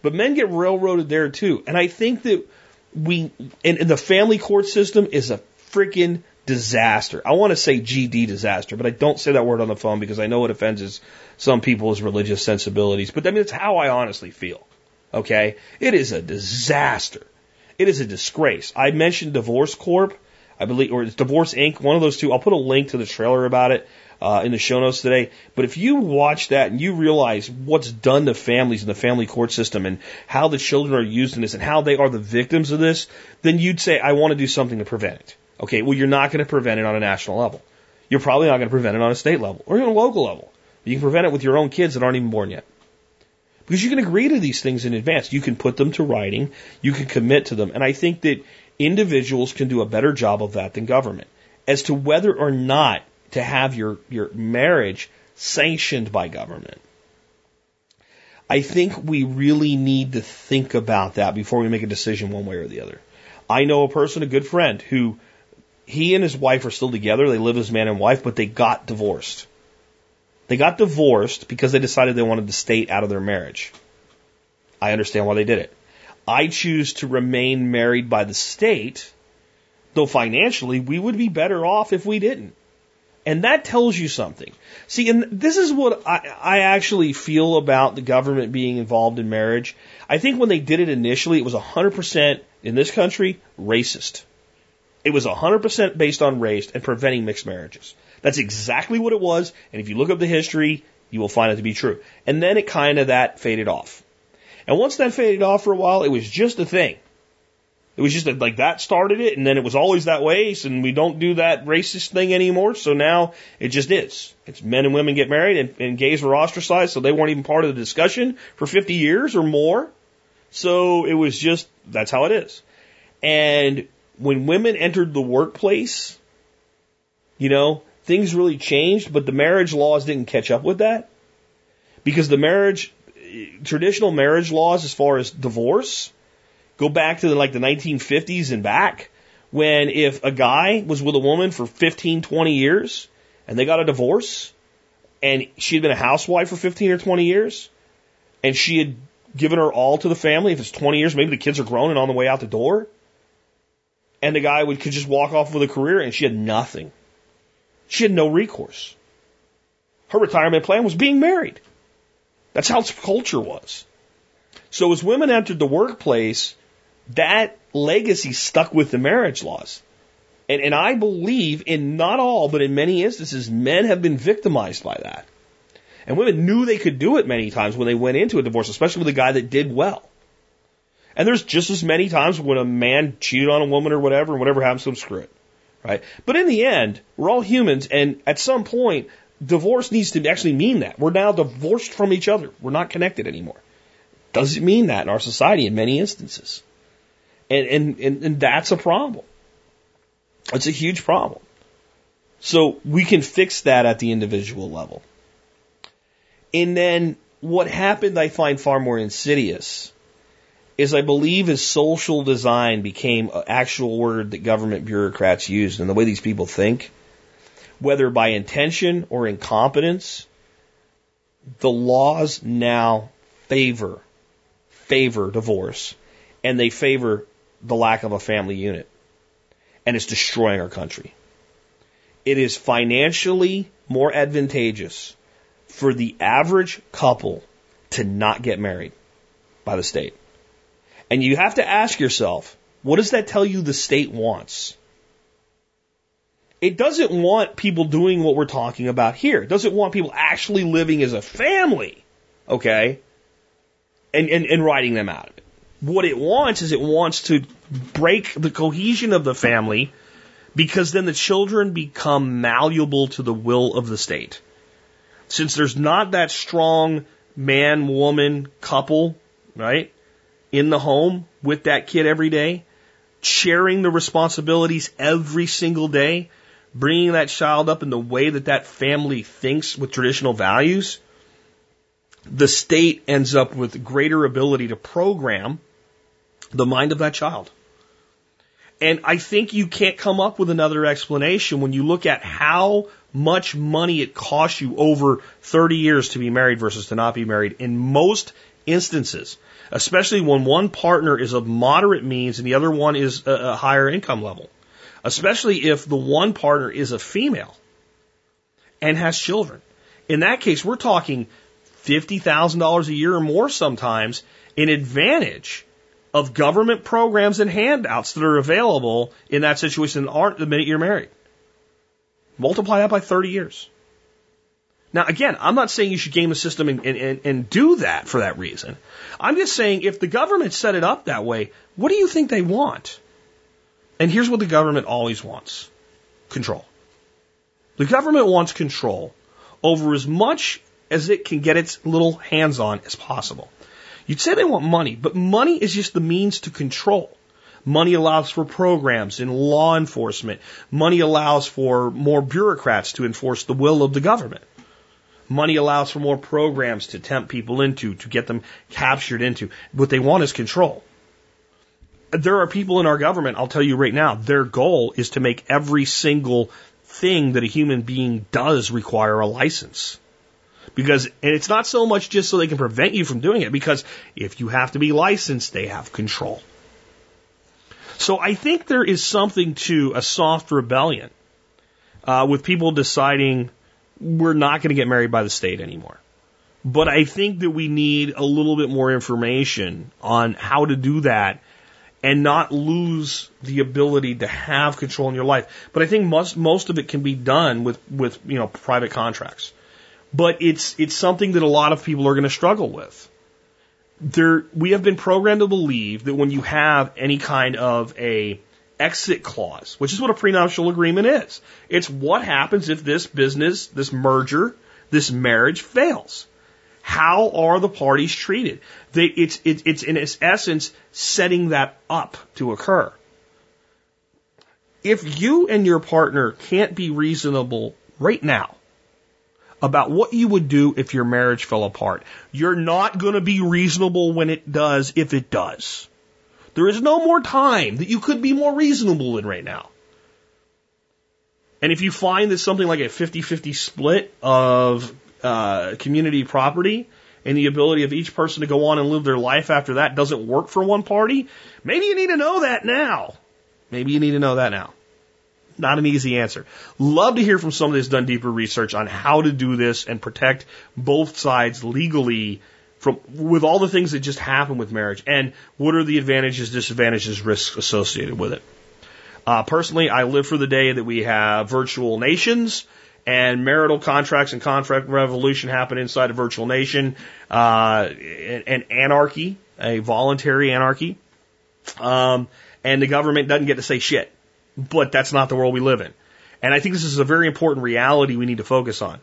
Speaker 2: But men get railroaded there too. And I think that we, and, and the family court system is a freaking disaster. I want to say GD disaster, but I don't say that word on the phone because I know it offends some people's religious sensibilities. But I mean, it's how I honestly feel. Okay? It is a disaster. It is a disgrace. I mentioned Divorce Corp. I believe, or it's Divorce Inc. One of those two. I'll put a link to the trailer about it uh, in the show notes today. But if you watch that and you realize what's done to families in the family court system and how the children are used in this and how they are the victims of this, then you'd say, I want to do something to prevent it. Okay, well, you're not going to prevent it on a national level. You're probably not going to prevent it on a state level or even a local level. You can prevent it with your own kids that aren't even born yet. Because you can agree to these things in advance. You can put them to writing. You can commit to them. And I think that individuals can do a better job of that than government. As to whether or not to have your, your marriage sanctioned by government. I think we really need to think about that before we make a decision one way or the other. I know a person, a good friend, who he and his wife are still together. They live as man and wife, but they got divorced. They got divorced because they decided they wanted the state out of their marriage. I understand why they did it. I choose to remain married by the state, though financially we would be better off if we didn't. And that tells you something. See, and this is what I, I actually feel about the government being involved in marriage. I think when they did it initially, it was 100% in this country racist. It was 100% based on race and preventing mixed marriages. That's exactly what it was. And if you look up the history, you will find it to be true. And then it kind of that faded off. And once that faded off for a while, it was just a thing. It was just a, like that started it, and then it was always that way, and we don't do that racist thing anymore. So now it just is. It's men and women get married, and, and gays were ostracized, so they weren't even part of the discussion for 50 years or more. So it was just that's how it is. And when women entered the workplace, you know, things really changed, but the marriage laws didn't catch up with that because the marriage traditional marriage laws as far as divorce go back to the, like the 1950s and back when if a guy was with a woman for 15, 20 years and they got a divorce and she had been a housewife for 15 or 20 years and she had given her all to the family, if it's 20 years, maybe the kids are grown and on the way out the door, and the guy would could just walk off with a career and she had nothing. She had no recourse. Her retirement plan was being married. That's how culture was. So as women entered the workplace, that legacy stuck with the marriage laws. And, and I believe in not all, but in many instances, men have been victimized by that. And women knew they could do it many times when they went into a divorce, especially with a guy that did well. And there's just as many times when a man cheated on a woman or whatever, and whatever happens to him, screw it. Right? But in the end, we're all humans, and at some point, divorce needs to actually mean that. We're now divorced from each other. We're not connected anymore. Does it mean that in our society in many instances? And, and, and, and that's a problem. It's a huge problem. So we can fix that at the individual level. And then what happened, I find far more insidious, is I believe as social design became an actual word that government bureaucrats used and the way these people think whether by intention or incompetence, the laws now favor favor divorce and they favor the lack of a family unit. And it's destroying our country. It is financially more advantageous for the average couple to not get married by the state. And you have to ask yourself, what does that tell you the state wants? It doesn't want people doing what we're talking about here. It doesn't want people actually living as a family. Okay? and, and, and writing them out of it. What it wants is it wants to break the cohesion of the family because then the children become malleable to the will of the state. Since there's not that strong man woman couple, right, in the home with that kid every day, sharing the responsibilities every single day, bringing that child up in the way that that family thinks with traditional values, the state ends up with greater ability to program the mind of that child. And I think you can't come up with another explanation when you look at how much money it costs you over 30 years to be married versus to not be married in most instances, especially when one partner is of moderate means and the other one is a, higher income level, especially if the one partner is a female and has children. In that case, we're talking $50,000 a year or more sometimes in advantage of government programs and handouts that are available in that situation that aren't the minute you're married. Multiply that by 30 years. Now, again, I'm not saying you should game the system and, and, and do that for that reason. I'm just saying if the government set it up that way, what do you think they want? And here's what the government always wants control. The government wants control over as much as it can get its little hands on as possible. You'd say they want money, but money is just the means to control. Money allows for programs in law enforcement. Money allows for more bureaucrats to enforce the will of the government. Money allows for more programs to tempt people into, to get them captured into. What they want is control. There are people in our government, I'll tell you right now, their goal is to make every single thing that a human being does require a license. Because, and it's not so much just so they can prevent you from doing it, because if you have to be licensed, they have control. So I think there is something to a soft rebellion uh, with people deciding we're not going to get married by the state anymore. But I think that we need a little bit more information on how to do that and not lose the ability to have control in your life. But I think most most of it can be done with with you know private contracts but it's it's something that a lot of people are going to struggle with. There, we have been programmed to believe that when you have any kind of a exit clause, which is what a prenuptial agreement is, it's what happens if this business, this merger, this marriage fails. How are the parties treated? They, it's, it, it's in its essence setting that up to occur. If you and your partner can't be reasonable right now, about what you would do if your marriage fell apart. You're not going to be reasonable when it does if it does. There is no more time that you could be more reasonable in right now. And if you find that something like a 50 50 split of uh, community property and the ability of each person to go on and live their life after that doesn't work for one party, maybe you need to know that now. Maybe you need to know that now. Not an easy answer. Love to hear from somebody that's done deeper research on how to do this and protect both sides legally from with all the things that just happen with marriage and what are the advantages, disadvantages, risks associated with it. Uh, personally, I live for the day that we have virtual nations and marital contracts and contract revolution happen inside a virtual nation, uh, and anarchy, a voluntary anarchy, um, and the government doesn't get to say shit but that's not the world we live in. And I think this is a very important reality we need to focus on.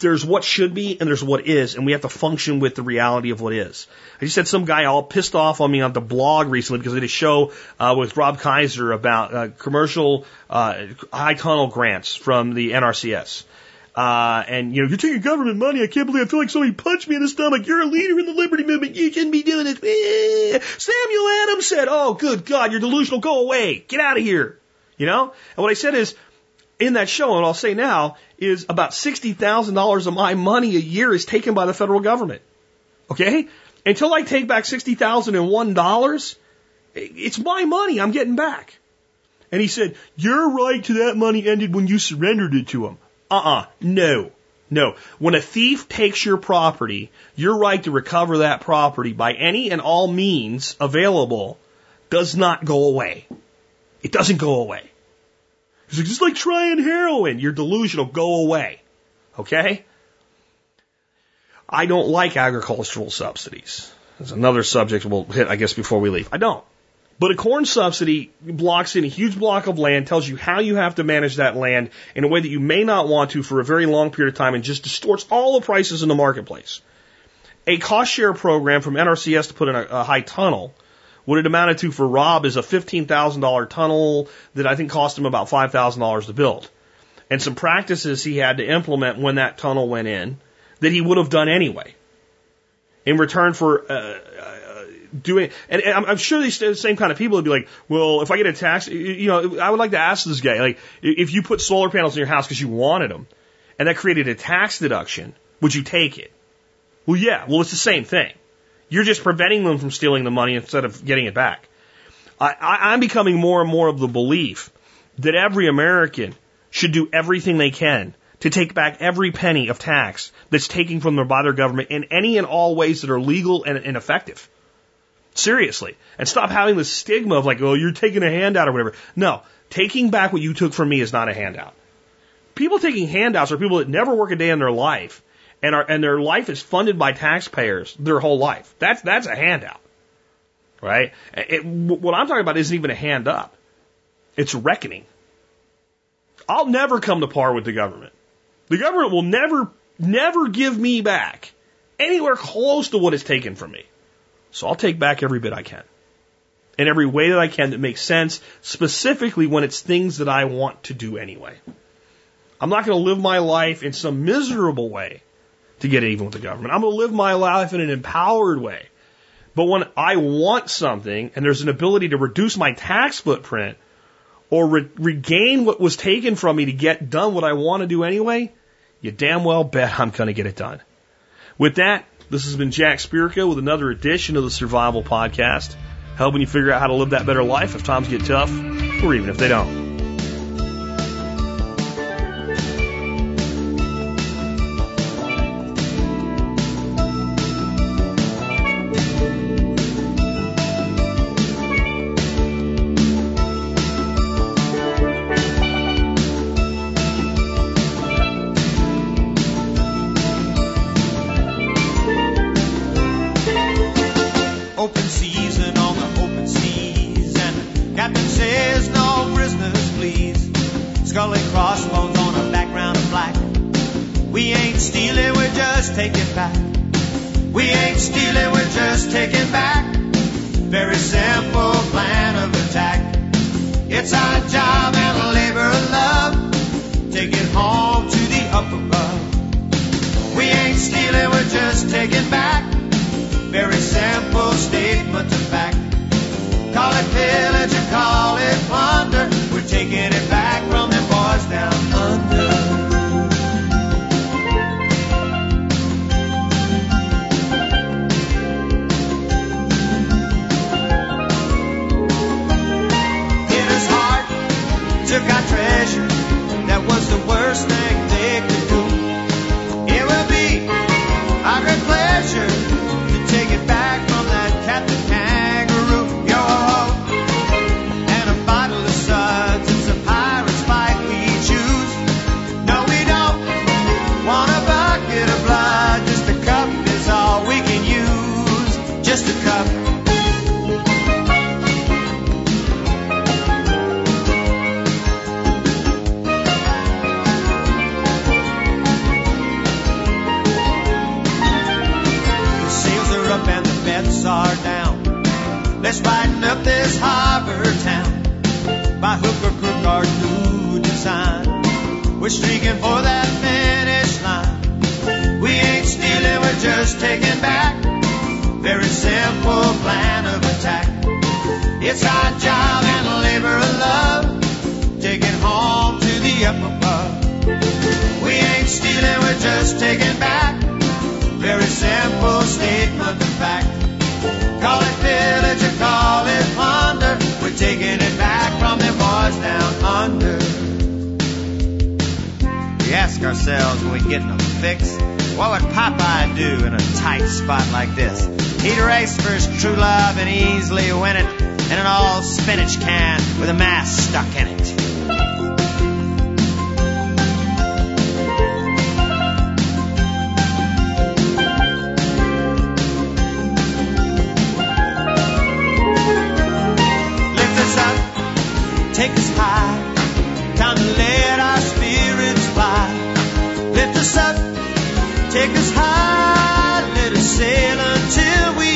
Speaker 2: There's what should be and there's what is, and we have to function with the reality of what is. I just had some guy all pissed off on me on the blog recently because I did a show uh, with Rob Kaiser about uh, commercial uh, high tunnel grants from the NRCS. Uh, and you know, you're taking government money. I can't believe I feel like somebody punched me in the stomach. You're a leader in the liberty movement. You shouldn't be doing this. Eh. Samuel Adams said, "Oh, good God, you're delusional. Go away. Get out of here." You know. And what I said is, in that show, and I'll say now, is about sixty thousand dollars of my money a year is taken by the federal government. Okay. Until I take back sixty thousand and one dollars, it's my money. I'm getting back. And he said, Your right to that money ended when you surrendered it to him. Uh-uh. No. No. When a thief takes your property, your right to recover that property by any and all means available does not go away. It doesn't go away. It's just like trying heroin. You're delusional. Go away. Okay? I don't like agricultural subsidies. That's another subject we'll hit, I guess, before we leave. I don't. But a corn subsidy blocks in a huge block of land, tells you how you have to manage that land in a way that you may not want to for a very long period of time and just distorts all the prices in the marketplace. A cost share program from NRCS to put in a, a high tunnel, what it amounted to for Rob is a $15,000 tunnel that I think cost him about $5,000 to build. And some practices he had to implement when that tunnel went in that he would have done anyway. In return for uh, doing, and, and I'm sure these same kind of people would be like, well, if I get a tax, you know, I would like to ask this guy, like, if you put solar panels in your house because you wanted them, and that created a tax deduction, would you take it? Well, yeah. Well, it's the same thing. You're just preventing them from stealing the money instead of getting it back. I, I, I'm becoming more and more of the belief that every American should do everything they can to take back every penny of tax that's taken from them by their government in any and all ways that are legal and, and effective. Seriously. And stop having the stigma of like, oh, you're taking a handout or whatever. No, taking back what you took from me is not a handout. People taking handouts are people that never work a day in their life and are, and their life is funded by taxpayers their whole life. That's, that's a handout. Right? It, what I'm talking about isn't even a hand up. It's reckoning. I'll never come to par with the government. The government will never, never give me back anywhere close to what is taken from me. So I'll take back every bit I can. In every way that I can that makes sense, specifically when it's things that I want to do anyway. I'm not going to live my life in some miserable way to get even with the government. I'm going to live my life in an empowered way. But when I want something and there's an ability to reduce my tax footprint or re- regain what was taken from me to get done what I want to do anyway, you damn well bet I'm going to get it done. With that, this has been Jack Spirko with another edition of the Survival Podcast, helping you figure out how to live that better life if times get tough, or even if they don't.
Speaker 1: take it back. We ain't stealing, we're just taking back. Very simple plan of attack. It's our job and a labor of love. Take it home to the upper above. We ain't stealing, we're just taking back. Very simple statement of fact. Call it pillage or call it plunder. We're taking it back from the boys down under. snack. about this harbor town by hook or crook our new design. We're streaking for that finish line. We ain't stealing, we're just taking back. Very simple plan of attack. It's our job and labor of love, taking home to the up above. We ain't stealing, we're just taking back. Very simple statement of fact. Call it village or call it plunder. We're taking it back from them boys down under. We ask ourselves when we get in a fix, what would Popeye do in a tight spot like this? He'd race for his true love and easily win it in an all spinach can with a mask stuck in it. Take us high, let us sail until we